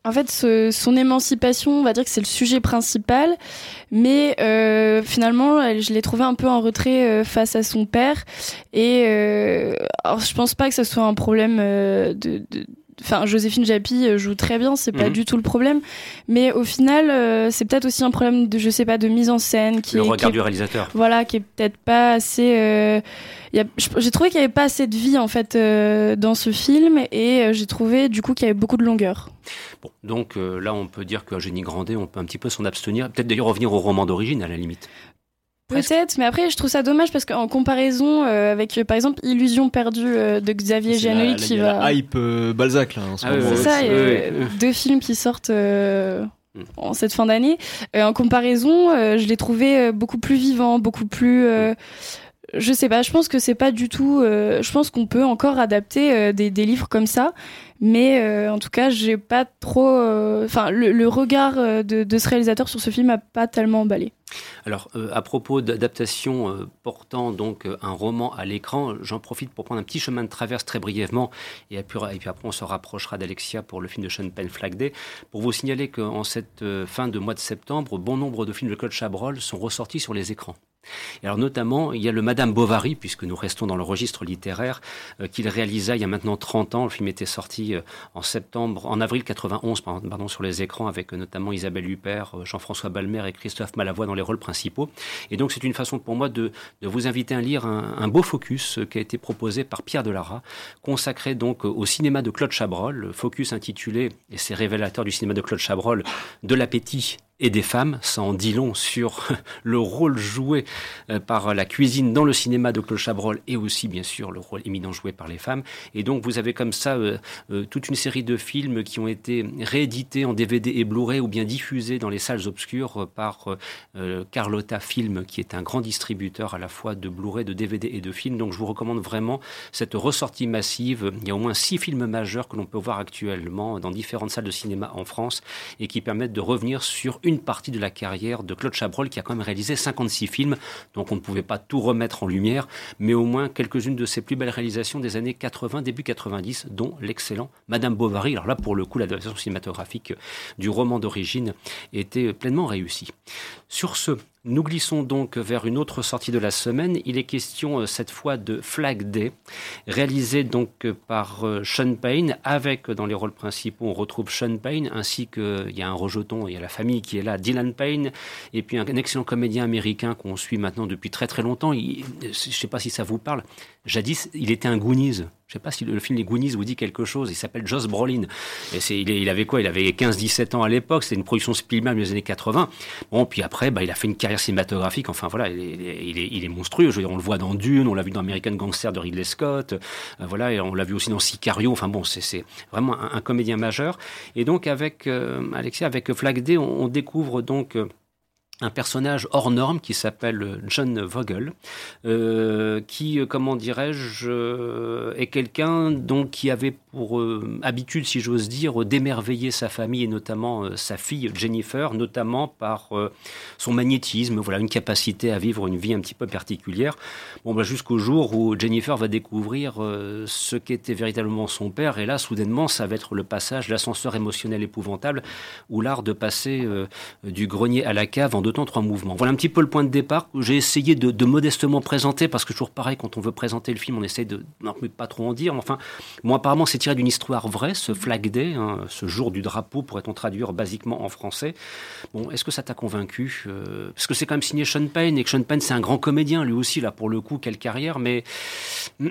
en fait, son émancipation, on va dire que c'est le sujet principal, mais euh, finalement, je l'ai trouvé un peu en retrait euh, face à son père. Et euh, alors, je pense pas que ce soit un problème de, de Enfin, Joséphine Japy joue très bien, c'est pas mhm. du tout le problème. Mais au final, c'est peut-être aussi un problème de, je sais pas, de mise en scène. Qui le est, regard du réalisateur. Voilà, qui est peut-être pas assez j'ai trouvé qu'il n'y avait pas assez de vie en fait euh, dans ce film et euh, j'ai trouvé du coup qu'il y avait beaucoup de longueur. Bon, donc euh, là on peut dire que Génie Grandet, on peut un petit peu s'en abstenir, peut-être d'ailleurs revenir au roman d'origine à la limite. Peut-être, mais après je trouve ça dommage parce qu'en comparaison avec par exemple Illusion perdue de Xavier Giannoli qui va la hype Balzac là en ce ah moment. C'est ça, deux films qui sortent hmm. en cette fin d'année. en comparaison, je l'ai trouvé beaucoup plus vivant, beaucoup plus je sais pas, je pense que c'est pas du tout. Euh, je pense qu'on peut encore adapter euh, des, livres comme ça, mais euh, en tout cas, j'ai pas trop. Enfin, le, regard de, ce réalisateur sur ce film a pas tellement emballé. Alors, à propos d'adaptation portant donc un roman à l'écran, j'en profite pour prendre un petit chemin de traverse très brièvement, et, et puis après on se rapprochera d'Alexia pour le film de Sean Penn Flag Day, pour vous signaler qu'en cette fin de mois de septembre, bon nombre de films de Claude Chabrol sont ressortis sur les écrans alors notamment, il y a le Madame Bovary, puisque nous restons dans le registre littéraire, euh, qu'il réalisa il y a maintenant 30 ans. Le film était sorti euh, en septembre, en avril 91, pardon, sur les écrans, avec euh, notamment Isabelle Huppert, Jean-François Balmer et Christophe Malavoie dans les rôles principaux. Et donc c'est une façon pour moi de, vous inviter à lire un, beau focus qui a été proposé par Pierre Delara, consacré donc au cinéma de Claude Chabrol, focus intitulé, et c'est révélateur du cinéma de Claude Chabrol, de l'appétit et des femmes. Ça en dit long sur le rôle joué euh, par la cuisine dans le cinéma de Claude Chabrol et aussi, bien sûr, le rôle éminent joué par les femmes. Et donc, vous avez comme ça euh, euh, toute une série de films qui ont été réédités en DVD et Blu-ray ou bien diffusés dans les salles obscures par Carlotta Film, qui est un grand distributeur à la fois de Blu-ray, de DVD et de films. Donc, je vous recommande vraiment cette ressortie massive. Il y a au moins six films majeurs que l'on peut voir actuellement dans différentes salles de cinéma en France et qui permettent de revenir sur une partie de la carrière de Claude Chabrol qui a quand même réalisé 56 films, donc on ne pouvait pas tout remettre en lumière, mais au moins quelques-unes de ses plus belles réalisations des années 80, début 90, dont l'excellent Madame Bovary. Alors là, pour le coup, l'adaptation cinématographique du roman d'origine était pleinement réussie. Sur ce, nous glissons donc vers une autre sortie de la semaine. Il est question euh, cette fois de Flag Day, réalisé donc euh, par euh, Sean Payne, avec dans les rôles principaux on retrouve Sean Payne, ainsi qu'il y a un rejeton, il y a la famille qui est là, Dylan Payne, et puis un, excellent comédien américain qu'on suit maintenant depuis très très longtemps. je ne sais pas si ça vous parle. Jadis, il était un Goonies. Je sais pas si le, film Les Goonies vous dit quelque chose. Il s'appelle Joss Brolin. Il, avait quoi? Il avait 15-17 ans à l'époque. C'était une production Spielberg des années 80. Bon, puis après, bah, il a fait une carrière cinématographique. Enfin voilà, il est, monstrueux. On le voit dans Dune, on l'a vu dans American Gangster de Ridley Scott. Euh, voilà, on l'a vu aussi dans Sicario. Enfin bon, c'est, vraiment un, comédien majeur. Et donc avec euh, avec Flag Day, on, découvre donc euh, un personnage hors norme qui s'appelle John Vogel, euh, qui, euh, comment dirais-je, euh, est quelqu'un donc qui avait pour habitude, si j'ose dire, d'émerveiller sa famille et notamment sa fille Jennifer, notamment par son magnétisme, voilà, une capacité à vivre une vie un petit peu particulière. Bon, bah, jusqu'au jour où Jennifer va découvrir ce qu'était véritablement son père, et là, soudainement, ça va être le passage, l'ascenseur émotionnel épouvantable, ou l'art de passer du grenier à la cave en deux temps, trois mouvements. Voilà un petit peu le point de départ que j'ai essayé de, modestement présenter, parce que toujours pareil, quand on veut présenter le film, on essaie de non, pas trop en dire. Enfin, moi, apparemment, c'est tiré d'une histoire vraie, ce Flag Day, hein, ce jour du drapeau, pourrait-on traduire basiquement en français. Bon, est-ce que ça t'a convaincu euh, Parce que c'est quand même signé Sean Penn, et que Sean Penn, c'est un grand comédien, lui aussi, là, pour le coup, quelle carrière, mais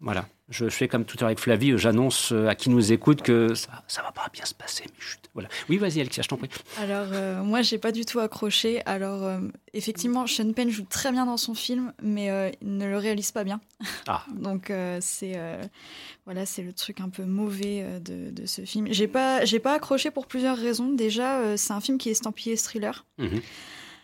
voilà. Je fais comme tout à l'heure avec Flavie, j'annonce euh, à qui nous écoute que ça, ça va pas bien se passer. Mais voilà. Oui, vas-y, Alexia, je t'en prie. Alors, euh, moi, j'ai pas du tout accroché. Alors, euh, effectivement, Sean Penn joue très bien dans son film, mais il ne le réalise pas bien. Ah. Donc, c'est voilà, c'est le truc un peu mauvais de, de ce film. J'ai pas, j'ai pas accroché pour plusieurs raisons. Déjà, c'est un film qui est estampillé thriller. Mhm.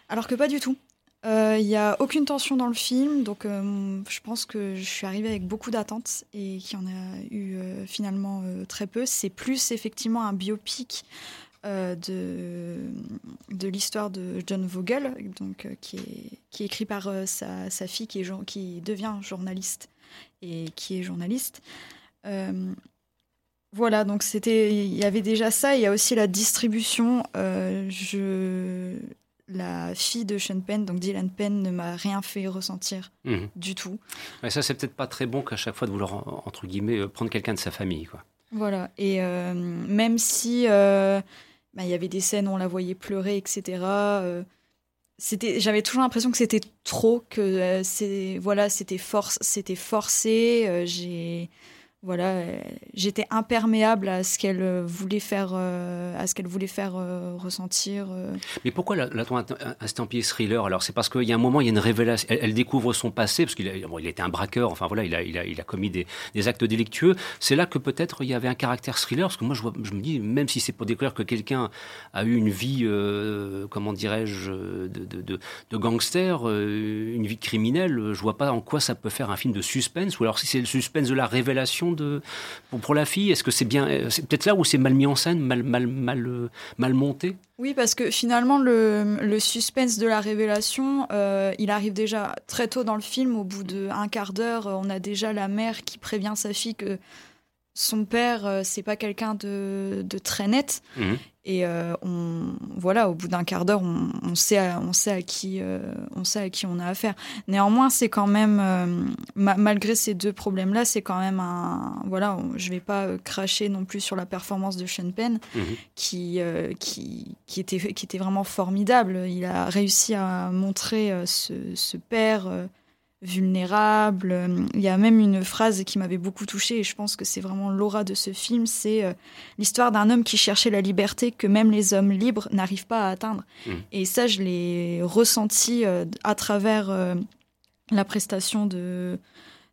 Alors que pas du tout. Il euh, n'y a aucune tension dans le film, donc euh, je pense que je suis arrivée avec beaucoup d'attentes et qu'il y en a eu euh, finalement très peu. C'est plus effectivement un biopic de, de l'histoire de John Vogel, donc, qui, est, qui est écrit par sa, sa, fille qui, est, qui devient journaliste et qui est journaliste. Voilà, donc c'était, il y avait déjà ça. Il y a aussi la distribution. Je, la fille de Sean Penn, donc Dylan Penn, ne m'a rien fait ressentir Mhm. du tout. Ouais, ça, c'est peut-être pas très bon qu'à chaque fois de vouloir, entre guillemets, euh, prendre quelqu'un de sa famille. Quoi. Voilà. Et euh, même si euh, bah, il y avait des scènes où on la voyait pleurer, etc. euh, c'était, j'avais toujours l'impression que c'était trop, que c'est, voilà, c'était force, c'était forcé. j'ai, voilà, euh, j'étais imperméable à ce qu'elle euh, voulait faire, euh, à ce qu'elle voulait faire ressentir. Mais pourquoi la- l'a-t-on estampillé thriller Alors, c'est parce qu'il y a un moment, il y a une révélation. Elle, découvre son passé, parce qu'il a, bon, il était un braqueur, enfin voilà, il a, il a, il a commis des, actes délictueux. C'est là que peut-être il y avait un caractère thriller, parce que moi, je, me dis, même si c'est pour découvrir que quelqu'un a eu une vie, comment dirais-je, de, de, gangster, une vie criminelle, je vois pas en quoi ça peut faire un film de suspense, ou alors si c'est le suspense de la révélation pour, la fille, est-ce que c'est bien, euh, c'est peut-être là où c'est mal mis en scène, mal, mal, mal, euh, mal monté? Oui, parce que finalement, le, suspense de la révélation, euh, il arrive déjà très tôt dans le film. Au bout d'un quart d'heure, on a déjà la mère qui prévient sa fille que son père, euh, c'est pas quelqu'un de, de très net. Mhm. Et euh, on, voilà, au bout d'un quart d'heure, on, on sait, à, on sait à qui, euh, on sait à qui on a affaire. Néanmoins, c'est quand même, euh, ma- malgré ces deux problèmes-là, c'est quand même un, voilà, on- je vais pas cracher non plus sur la performance de Sean Penn Mhm. qui, qui, qui, était, qui était vraiment formidable. Il a réussi à montrer ce, ce père vulnérable. Euh, Il y a même une phrase qui m'avait beaucoup touchée et je pense que c'est vraiment l'aura de ce film, c'est euh, l'histoire d'un homme qui cherchait la liberté que même les hommes libres n'arrivent pas à atteindre. Mhm. Et ça, je l'ai ressenti euh, à travers euh, la prestation de,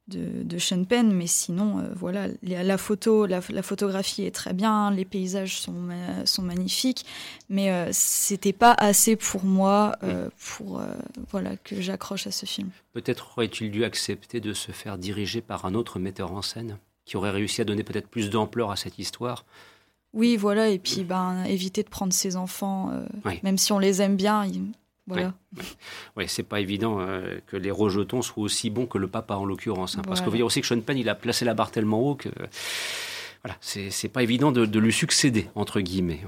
de, de Sean Penn, mais sinon, euh, voilà, la, la photo, la, la photographie est très bien, les paysages sont, ma- sont magnifiques, mais euh, c'était pas assez pour moi euh, pour euh, voilà que j'accroche à ce film. Peut-être aurait-il dû accepter de se faire diriger par un autre metteur en scène qui aurait réussi à donner peut-être plus d'ampleur à cette histoire. Oui, voilà, et puis ben éviter de prendre ses enfants, Oui. même si on les aime bien, ils- voilà. Oui, c'est pas évident euh, que les rejetons soient aussi bons que le papa en l'occurrence. hein, Parce qu'on veut dire aussi que Sean Penn, il a placé la barre tellement haut que voilà, c'est c'est pas évident de, de lui succéder entre guillemets.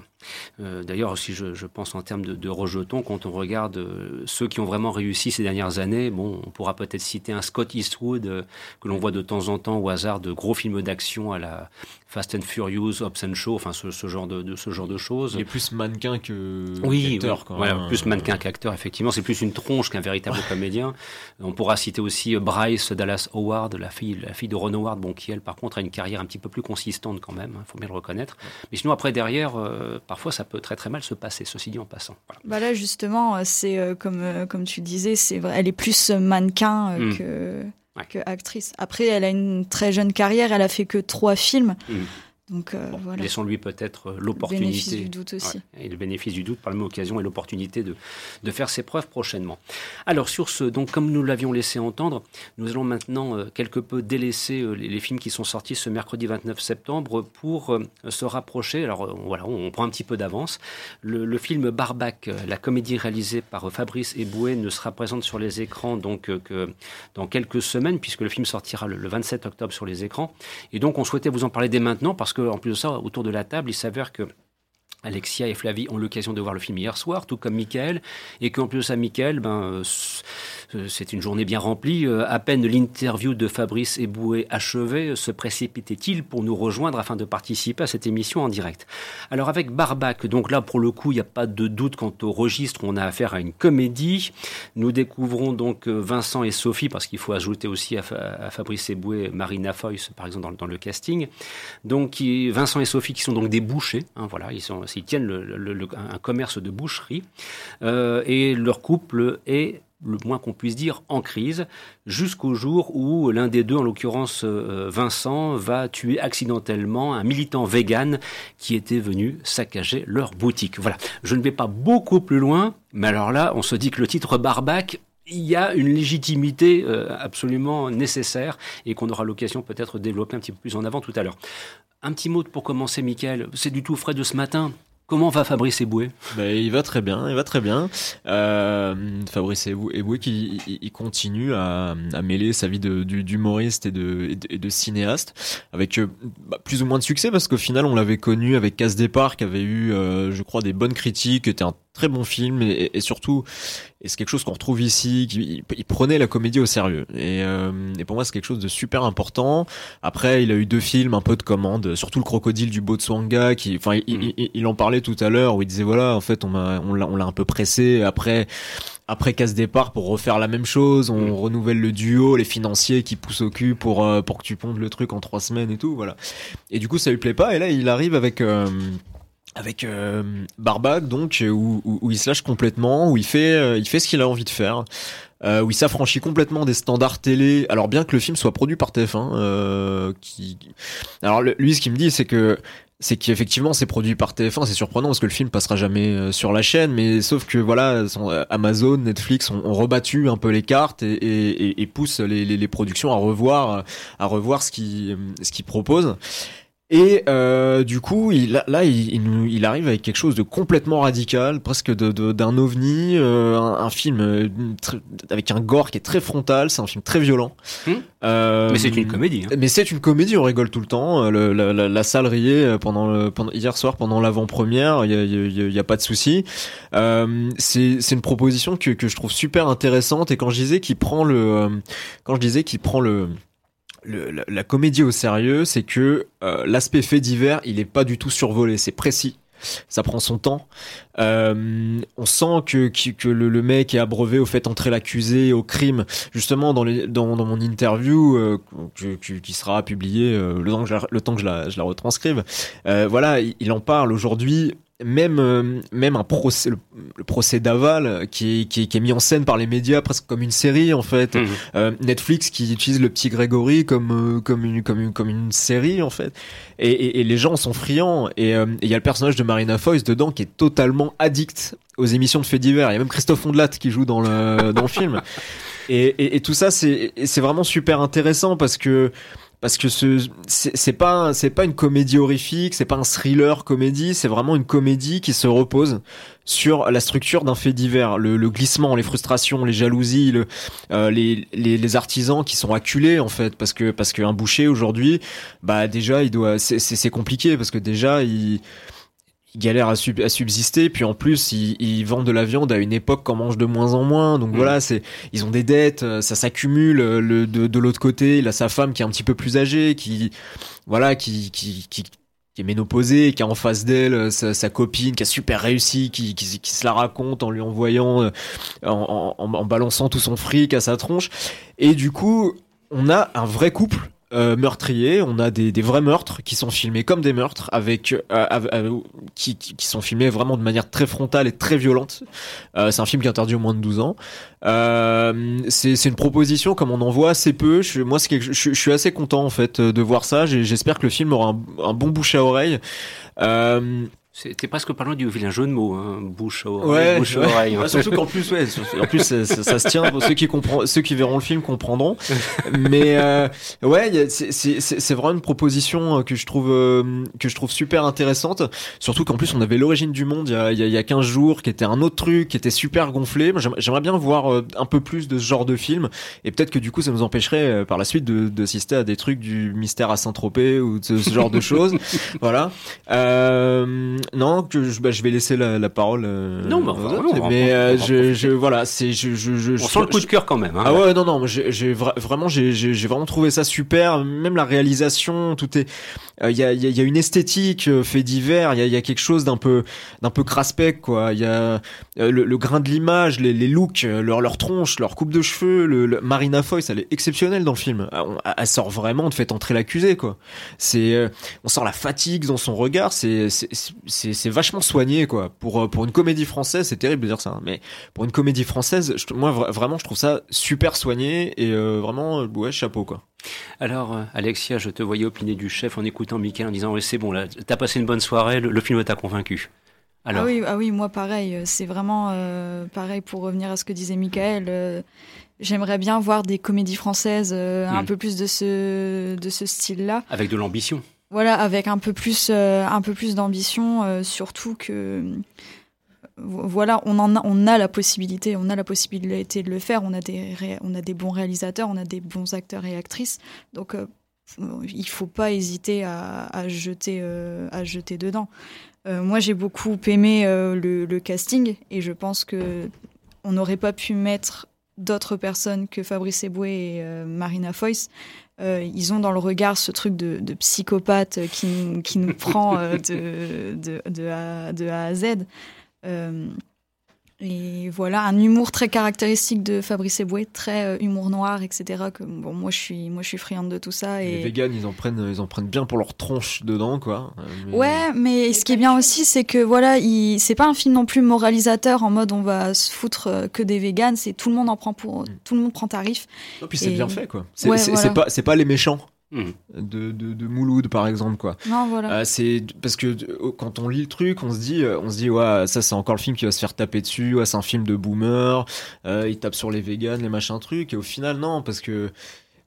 Euh, D'ailleurs, si je, je pense en termes de, de rejetons, quand on regarde euh, ceux qui ont vraiment réussi ces dernières années, bon, on pourra peut-être citer un Scott Eastwood euh, que l'on voit de temps en temps au hasard de gros films d'action à la Fast and Furious, Hobbs and Shaw, enfin ce, ce genre de, de- ce genre de choses. Il est plus mannequin que Oui, qu'acteur, oui. hein. plus mannequin qu'acteur, effectivement. C'est plus une tronche qu'un véritable comédien. On pourra citer aussi euh, Bryce Dallas Howard, la fille, la fille de Ron Howard, bon, qui elle, par contre, a une carrière un petit peu plus consistante quand même, il faut bien le reconnaître. Mais sinon, après, derrière, euh, parfois, ça peut très très mal se passer, ceci dit en passant. Voilà. Bah là justement, euh, c'est euh, comme euh, comme tu disais, c'est vrai, elle est plus euh, mannequin euh, Mm. que Ouais. que actrice. Après, elle a une très jeune carrière, elle a fait que trois films, Mm. Donc euh, Bon, voilà. Laissons-lui peut-être euh, Bénéfice l'opportunité. du doute aussi. Ouais, et le bénéfice du doute par la même occasion et l'opportunité de, de faire ses preuves prochainement. Alors sur ce, donc comme nous l'avions laissé entendre, nous allons maintenant euh, quelque peu délaisser euh, les, les films qui sont sortis ce mercredi 29 septembre pour se rapprocher. Alors voilà, on prend un petit peu d'avance. Le, le film Barbac, la comédie réalisée par Fabrice Eboué, ne sera présente sur les écrans donc que dans quelques semaines puisque le film sortira le, le 27 octobre sur les écrans. Et donc on souhaitait vous en parler dès maintenant parce que en plus de ça, autour de la table, il s'avère que Alexia et Flavie ont l'occasion de voir le film hier soir, tout comme Michael, et qu'en plus de ça, Michael, ben, c'est une journée bien remplie. Euh, À peine l'interview de Fabrice Eboué achevée, euh, se précipitait-il pour nous rejoindre afin de participer à cette émission en direct? Alors avec Barbac, donc là pour le coup, il n'y a pas de doute quant au registre, on a affaire à une comédie. Nous découvrons donc euh, Vincent et Sophie, parce qu'il faut ajouter aussi à, Fa- à Fabrice Eboué Marina Foyce, par exemple, dans, le- casting. Donc Vincent et Sophie qui sont donc des bouchers, hein, voilà, ils, tiennent un commerce de boucherie, Euh, et leur couple est le moins qu'on puisse dire, en crise, jusqu'au jour où l'un des deux, en l'occurrence euh, Vincent, va tuer accidentellement un militant vegan qui était venu saccager leur boutique. Voilà, je ne vais pas beaucoup plus loin, mais alors là, on se dit que le titre Barbac, il y a une légitimité euh, absolument nécessaire et qu'on aura l'occasion peut-être de développer un petit peu plus en avant tout à l'heure. Un petit mot pour commencer, Michael. C'est du tout frais de ce matin. Comment va Fabrice Eboué? Ben, Il va très bien, il va très bien. Euh, Fabrice Eboué qui il, continue à, à, mêler sa vie d'humoriste et de, et de, cinéaste avec euh, bah, plus ou moins de succès parce qu'au final on l'avait connu avec Casse Départ qui avait eu, euh, je crois, des bonnes critiques, était un très bon film et, et surtout, et c'est quelque chose qu'on retrouve ici, qui, il, prenait la comédie au sérieux. Et, euh, et pour moi, c'est quelque chose de super important. Après, il a eu deux films un peu de commande, surtout le crocodile du Botswanga, qui, enfin, il, mm. il, en parlait tout à l'heure où il disait voilà, en fait, on m'a, on l'a, on l'a un peu pressé. Après, après casse départ pour refaire la même chose, on mm. renouvelle le duo, les financiers qui poussent au cul pour euh, pour que tu pondes le truc en trois semaines et tout, voilà. Et du coup, ça lui plaît pas. Et là, il arrive avec euh, avec euh, Barbac donc où, où, il se lâche complètement, où il fait euh, il fait ce qu'il a envie de faire. Euh, où il s'affranchit complètement des standards télé. Alors bien que le film soit produit par TF1, euh, qui, alors lui ce qu'il me dit c'est que c'est qu'effectivement c'est produit par TF1, c'est surprenant parce que le film passera jamais euh, sur la chaîne, mais sauf que voilà, Amazon, Netflix ont, rebattu un peu les cartes et, et, et poussent les, les, les, productions à revoir, à revoir ce qu'ils ce qu'ils proposent. Et euh, du coup, il, là, il, il, arrive avec quelque chose de complètement radical, presque d'un de, d'un ovni, euh, un, film euh, avec un gore qui est très frontal, c'est un film très violent. Hmm. Euh, mais c'est une comédie. Hein. Mais c'est une comédie, on rigole tout le temps. Euh, le, la, la, salle riait pendant, le, pendant hier soir, pendant l'avant-première, il y a, y, y a, pas de souci. Euh, c'est une proposition que, que je trouve super intéressante. Et quand je disais qu'il prend le, quand je disais qu'il prend le la, comédie au sérieux, c'est que euh, l'aspect fait divers, il est pas du tout survolé, c'est précis. Ça prend son temps. Euh, on sent que, que, le, mec est abreuvé au fait d'entrer l'accusé au crime. Justement, dans, dans, mon interview, euh, qui sera publié euh, le temps que je la, je la, retranscrive, voilà, il en parle aujourd'hui même euh, même un procès le, procès d'aval qui est, qui, est, qui est mis en scène par les médias presque comme une série en fait. Mhm. euh, Netflix qui utilise le petit Grégory comme euh, comme une comme une comme une série en fait. Et, et, et les gens sont friands. Et il y a le personnage de Marina Foïs dedans qui est totalement addict aux émissions de faits divers. Il y a même Christophe Ondelat qui joue dans le dans le film. Et, et tout ça c'est c'est vraiment super intéressant parce que parce que ce c'est pas c'est pas une comédie horrifique, c'est pas un thriller comédie, c'est vraiment une comédie qui se repose sur la structure d'un fait divers, le, le, glissement, les frustrations, les jalousies, le, euh, les, les, les, artisans qui sont acculés en fait, parce que parce qu'un boucher aujourd'hui, bah déjà il doit c'est compliqué parce que déjà il ils galèrent à, subsister puis en plus ils, vendent de la viande à une époque qu'on mange de moins en moins donc mm. voilà c'est ils ont des dettes euh, ça s'accumule euh, le de, de l'autre côté il a sa femme qui est un petit peu plus âgée qui voilà qui qui, qui, qui est ménopausée, qui a en face d'elle euh, sa, copine qui a super réussi, qui, qui, qui, se la raconte en lui envoyant, en, en, en balançant tout son fric à sa tronche. Et du coup, on a un vrai couple euh, meurtrier, on a des, des, vrais meurtres qui sont filmés comme des meurtres, avec euh, euh, qui, qui, sont filmés vraiment de manière très frontale et très violente. c'est un film qui est interdit au moins de 12 ans. c'est une proposition comme on en voit assez peu. Je, moi, je, je, suis assez content en fait de voir ça. J'espère que le film aura un, un bon bouche à oreille. C'était presque pas loin du vilain jeu de mots, hein. bouche à oreille. bouche à oreille hein. surtout qu'en plus, ouais, en plus ça, ça, se tient. Ceux qui comprennent, ceux qui verront le film comprendront. Mais euh, ouais, c'est vraiment une proposition euh, que je trouve euh, que je trouve super intéressante. Surtout qu'en plus on avait l'origine du monde il y, a, il y a 15 jours, qui était un autre truc, qui était super gonflé. J'aimerais bien voir euh, un peu plus de ce genre de film. Et peut-être que du coup ça nous empêcherait par la suite d'assister à des trucs du mystère à Saint-Tropez ou de ce, genre de choses. voilà. Euh, non, que je, bah, je vais laisser la, la parole. Euh, non, bah, mais euh, je, je, voilà, c'est je, je, je, on sent le coup de cœur quand même. Hein, ah ouais, non, non, j'ai vraiment, j'ai, j'ai vraiment trouvé ça super. Même la réalisation, tout est. Euh, il y, a, y, y, a, une esthétique fait divers. Il y a, y a quelque chose d'un peu, d'un peu craspec, quoi. Il y a le, le, grain de l'image, les, les looks, leur, leur tronche, leur coupe de cheveux. Le, Marina Foïs, elle est exceptionnelle dans le film. Elle, elle sort vraiment de fait entrer l'accusé, quoi. C'est, on sent la fatigue dans son regard. C'est, c'est vachement soigné quoi. Pour euh, pour une comédie française, c'est terrible de dire ça, hein, mais pour une comédie française, je, moi vraiment je trouve ça super soigné et euh, vraiment ouais chapeau quoi. Alors euh, Alexia, je te voyais opiner du chef en écoutant Mickey en disant c'est bon là, t'as passé une bonne soirée, le, film t'a convaincu. Alors. Ah oui, ah oui, moi pareil, c'est vraiment pareil pour revenir à ce que disait Michael. J'aimerais bien voir des comédies françaises un hmm. peu plus de ce de ce style-là. Avec de l'ambition. Voilà, avec un peu plus, un peu plus d'ambition, surtout que voilà, on en a, on a la possibilité, on a la possibilité de le faire. On a des, on a des bons réalisateurs, on a des bons acteurs et actrices. Donc, euh, il faut pas hésiter à, jeter, euh, jeter dedans. Euh, moi, j'ai beaucoup aimé le, casting et je pense que on n'aurait pas pu mettre d'autres personnes que Fabrice Eboué et Marina Foïs. ils ont dans le regard ce truc de, psychopathe qui, qui nous prend de, de, de, A, de A à Z. Euh, et voilà, un humour très caractéristique de Fabrice Eboué, très euh, humour noir, etc. Que, bon, moi, je suis, moi, je suis friande de tout ça. Et... Les véganes, ils en prennent, ils en prennent bien pour leur tronche dedans, quoi. Euh, ouais, mais ce qui est bien aussi, c'est que voilà, il... c'est pas un film non plus moralisateur en mode on va se foutre que des véganes. C'est tout le monde en prend pour, mm. tout le monde prend tarif. Et puis c'est bien fait, quoi. C'est pas, c'est pas les méchants. Mmh. De, de, de, Mouloud par exemple quoi. Non voilà. Euh, c'est parce que euh, quand on lit le truc, on se dit, euh, on se dit ouais ça c'est encore le film qui va se faire taper dessus, ouais c'est un film de boomer, il tape sur les vegans, les machins trucs et au final non parce que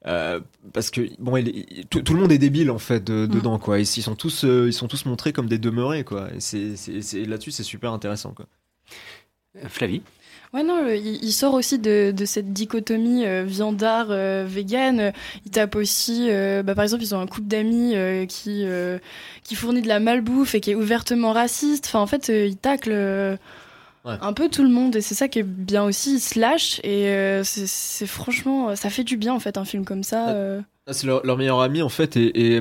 parce que bon tout, le monde est débile en fait mmh. dedans quoi. ils sont tous ils sont tous montrés comme des demeurés quoi. Et c'est là-dessus c'est super intéressant quoi. Flavie? Ouais, non, il, sort aussi de, de cette dichotomie euh, viandard, euh, vegan. Il tape aussi, euh, bah, par exemple, ils ont un couple d'amis euh, qui, qui fournit de la malbouffe et qui est ouvertement raciste. Enfin, en fait, il tacle un peu tout le monde et c'est ça qui est bien aussi. Il se lâche et c'est franchement, ça fait du bien en fait, un film comme ça. C'est leur, meilleur ami en fait et,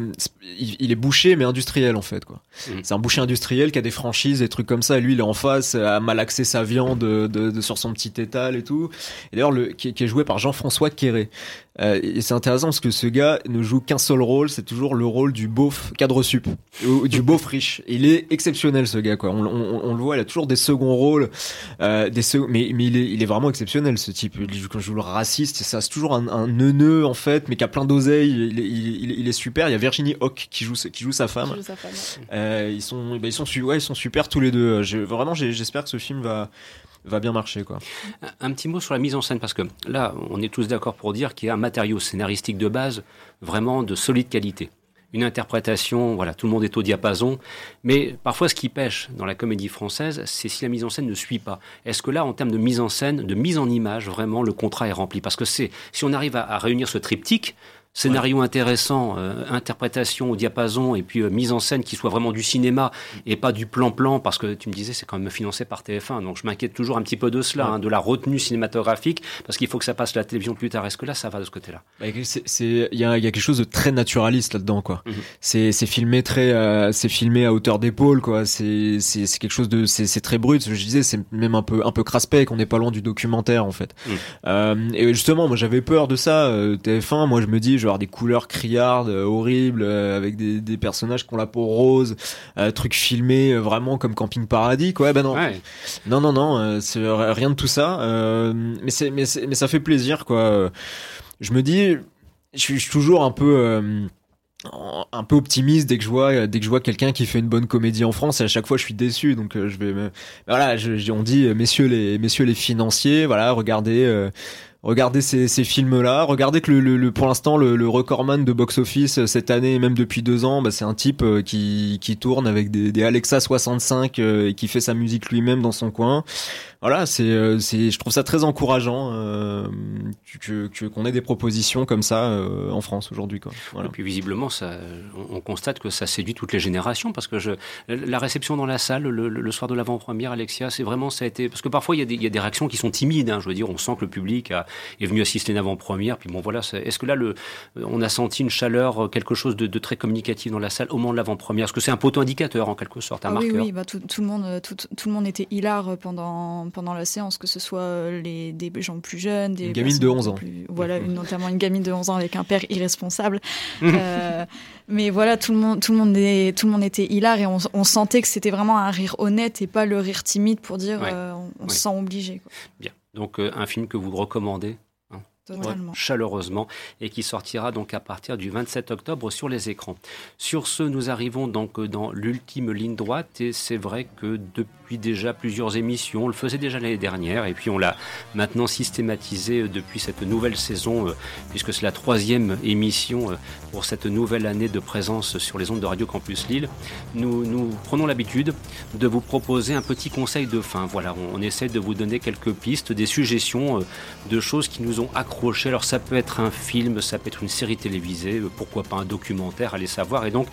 il est boucher mais industriel en fait quoi. Mmh. C'est un boucher industriel qui a des franchises, des trucs comme ça. Et lui il est en face, a mal axé sa viande de, de, sur son petit étal et tout. Et d'ailleurs le qui, qui, est joué par Jean-François Quéré. Euh, et c'est intéressant parce que ce gars ne joue qu'un seul rôle, c'est toujours le rôle du beauf cadre sup, ou du beauf riche. Il est exceptionnel ce gars, quoi. On, on, on le voit, il a toujours des seconds rôles, euh, des mais, mais il, est, il est vraiment exceptionnel ce type. Quand je joue le raciste, ça c'est toujours un, un neuneu en fait, mais qui a plein d'oseilles. Il, il, il, est super. Il y a Virginie Hock qui joue, qui joue sa femme. Joue sa femme euh, ils sont, bah, ils sont, ouais, ils sont super tous les deux. Je, vraiment, j'espère que ce film va va bien marcher. Quoi. Un petit mot sur la mise en scène, parce que là, on est tous d'accord pour dire qu'il y a un matériau scénaristique de base vraiment de solide qualité. Une interprétation, voilà, tout le monde est au diapason, mais parfois ce qui pêche dans la comédie française, c'est si la mise en scène ne suit pas. Est-ce que là, en termes de mise en scène, de mise en image, vraiment le contrat est rempli? Parce que c'est si on arrive à réunir ce triptyque, scénario intéressant, euh, interprétation au diapason et puis euh, mise en scène qui soit vraiment du cinéma et pas du plan-plan parce que tu me disais c'est quand même financé par TF1 donc je m'inquiète toujours un petit peu de cela, hein, de la retenue cinématographique parce qu'il faut que ça passe la télévision plus tard. Est-ce que là ça va de ce côté-là? Bah, Il y, a, quelque chose de très naturaliste là-dedans quoi. Mhm. C'est filmé très, euh, c'est filmé à hauteur d'épaule quoi. C'est quelque chose de, c'est très brut. Je disais c'est même un peu un peu craspec. On n'est pas loin du documentaire en fait. Mhm. et justement moi j'avais peur de ça. TF1 moi je me dis genre des couleurs criardes euh, horribles euh, avec des, des, personnages qui ont la peau rose euh, trucs filmés vraiment comme Camping Paradis quoi. Ben non. Non non non c'est rien de tout ça mais c'est mais, mais ça fait plaisir quoi. Je me dis je suis, toujours un peu un peu optimiste dès que je vois dès que je vois quelqu'un qui fait une bonne comédie en France et à chaque fois je suis déçu donc je vais me... voilà je, on dit messieurs les messieurs les financiers voilà regardez regardez ces, ces films-là, regardez que le, le, pour l'instant le, le recordman de box-office euh, cette année et même depuis deux ans, bah, c'est un type euh, qui, qui tourne avec des, des Alexa 65 euh, et qui fait sa musique lui-même dans son coin voilà, c'est, euh, c'est, je trouve ça très encourageant euh, que, que, qu'on ait des propositions comme ça euh, en France aujourd'hui. Quoi. Voilà. Et puis visiblement, ça, on constate que ça séduit toutes les générations parce que je, la réception dans la salle le, le soir de l'avant-première, Alexia, c'est vraiment ça a été parce que parfois il y a des, il y a des réactions qui sont timides. Hein, je veux dire, on sent que le public a, est venu assister une avant-première. Puis bon, voilà, est-ce que là, le, on a senti une chaleur, quelque chose de, de très communicatif dans la salle au moment de l'avant-première? Est-ce que c'est un poteau indicateur en quelque sorte, un ah marqueur? Oui, oui, bah, tout, tout, le monde, tout, tout le monde était hilar pendant pendant la séance, que ce soit euh, les, des gens plus jeunes, des une gamine de 11 ans. voilà, une, notamment une gamine de 11 ans avec un père irresponsable. euh, mais voilà, tout le monde, tout le monde, est, tout le monde était hilar et on, sentait que c'était vraiment un rire honnête et pas le rire timide pour dire euh, on, se sent obligé. Quoi. Bien. Donc euh, un film que vous recommandez hein chaleureusement et qui sortira donc à partir du 27 octobre sur les écrans. Sur ce, nous arrivons donc dans l'ultime ligne droite et c'est vrai que depuis déjà plusieurs émissions, on le faisait déjà l'année dernière et puis on l'a maintenant systématisé depuis cette nouvelle saison euh, puisque c'est la troisième émission euh, pour cette nouvelle année de présence sur les ondes de Radio Campus Lille. Nous, prenons l'habitude de vous proposer un petit conseil de fin. Voilà, on, on essaie de vous donner quelques pistes, des suggestions euh, de choses qui nous ont accroché. Alors ça peut être un film, ça peut être une série télévisée, euh, pourquoi pas un documentaire, allez savoir. Et donc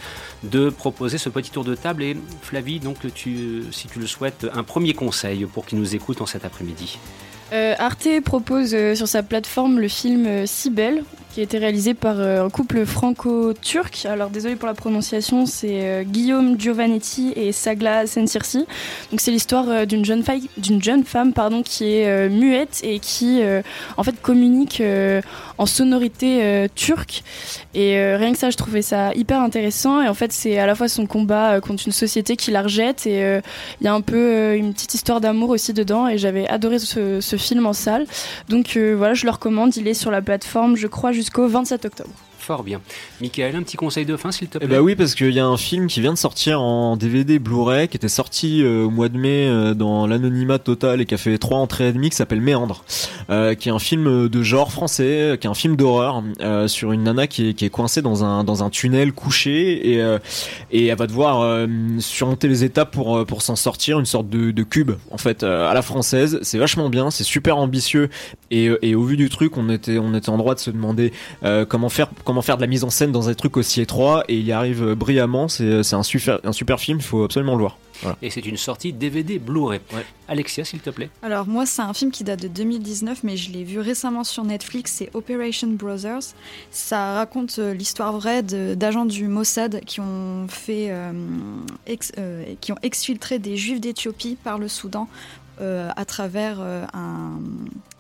de proposer ce petit tour de table. Et Flavie, donc si tu le souhaites, un premier conseil pour qui nous écoutent en cet après-midi. Euh, Arte propose euh, sur sa plateforme le film euh, Cybelle, qui a été réalisé par euh, un couple franco-turc. Alors désolé pour la prononciation, c'est euh, Guillaume Giovanetti et Sagla Sensirsi. Donc c'est l'histoire euh, d'une jeune, d'une jeune femme pardon, qui est muette et qui en fait communique en sonorité turque. Et rien que ça, je trouvais ça hyper intéressant. Et en fait, c'est à la fois son combat contre une société qui la rejette et il y a un peu une petite histoire d'amour aussi dedans. Et j'avais adoré ce, film en salle. Donc voilà, je le recommande. Il est sur la plateforme, je crois, jusqu'au 27 octobre. Fort bien. Michael, un petit conseil de fin, s'il te Eh plaît. bah oui, parce qu'il y a un film qui vient de sortir en DVD Blu-ray, qui était sorti euh, au mois de mai euh, dans l'anonymat total et qui a fait trois entrées et demie, qui s'appelle Méandre, euh, qui est un film de genre français, qui est un film d'horreur sur une nana qui est, qui est coincée dans un dans un tunnel couché et et elle va devoir surmonter les étapes pour pour s'en sortir, une sorte de, de cube en fait à la française. C'est vachement bien, c'est super ambitieux et, et au vu du truc, on était on était en droit de se demander comment faire comment faire de la mise en scène dans un truc aussi étroit et il y arrive euh, brillamment c'est c'est un super un super film il faut absolument le voir Et c'est une sortie DVD Blu-ray. Ouais. Alexia, s'il te plaît. Alors moi, c'est un film qui date de 2019, mais je l'ai vu récemment sur Netflix, c'est Operation Brothers. Ça raconte euh, l'histoire vraie d'agents du Mossad qui ont fait, euh, ex- euh, qui ont exfiltré des juifs d'Éthiopie par le Soudan euh, à travers euh, un-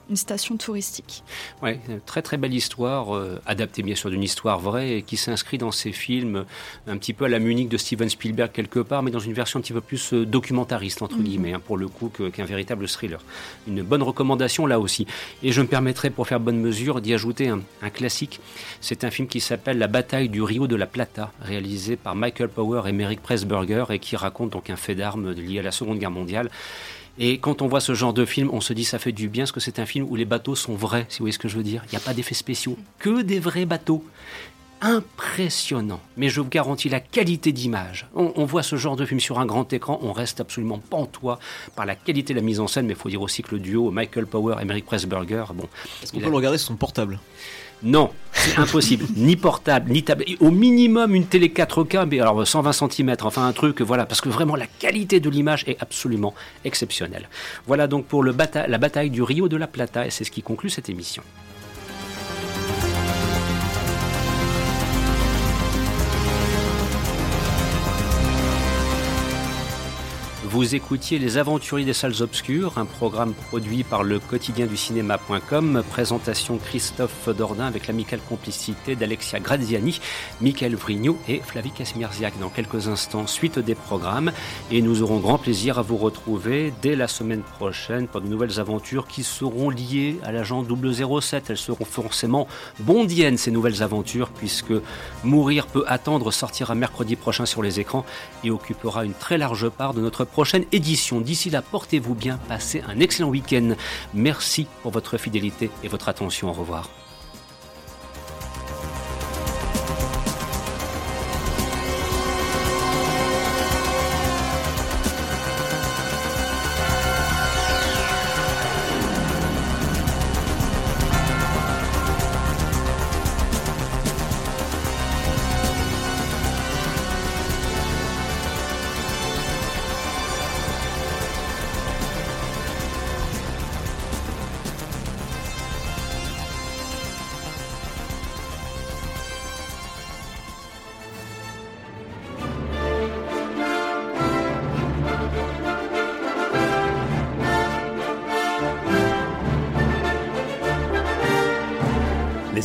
une station touristique. Une très très belle histoire, euh, adaptée bien sûr d'une histoire vraie et qui s'inscrit dans ces films un petit peu à la Munich de Steven Spielberg quelque part, mais dans une version un petit peu plus euh, documentariste entre Mhm. guillemets, hein, pour le coup, qu'un véritable thriller. Une bonne recommandation là aussi. Et je me permettrai pour faire bonne mesure d'y ajouter un, un classique. C'est un film qui s'appelle La bataille du Rio de la Plata, réalisé par Michael Power et Merrick Pressburger et qui raconte donc un fait d'armes lié à la Seconde Guerre mondiale. Et quand on voit ce genre de film, on se dit ça fait du bien parce que c'est un film où les bateaux sont vrais, si vous voyez ce que je veux dire. Il n'y a pas d'effets spéciaux, que des vrais bateaux. Impressionnant, mais je vous garantis la qualité d'image. On, voit ce genre de film sur un grand écran, on reste absolument pantois par la qualité de la mise en scène, mais il faut dire aussi que le duo Michael Power et Merrick Pressburger, bon, est-ce qu'on peut le regarder sur son portable? Non, c'est impossible. ni portable, ni table. Au minimum, une télé 4K, mais alors 120 cm, enfin un truc, voilà, parce que vraiment la qualité de l'image est absolument exceptionnelle. Voilà donc pour le bata- la bataille du Rio de la Plata, et c'est ce qui conclut cette émission. Vous écoutiez Les Aventuriers des Salles Obscures, un programme produit par le quotidien du cinéma.com, présentation Christophe Dordain avec l'amicale complicité d'Alexia Graziani, Michael Vrigno et Flavie Casmirziak. Dans quelques instants, suite des programmes, et nous aurons grand plaisir à vous retrouver dès la semaine prochaine pour de nouvelles aventures qui seront liées à l'agent 007. Elles seront forcément bondiennes, ces nouvelles aventures, puisque Mourir peut attendre sortira mercredi prochain sur les écrans et occupera une très large part de notre prochaine édition. D'ici là, portez-vous bien, passez un excellent week-end. Merci pour votre fidélité et votre attention. Au revoir.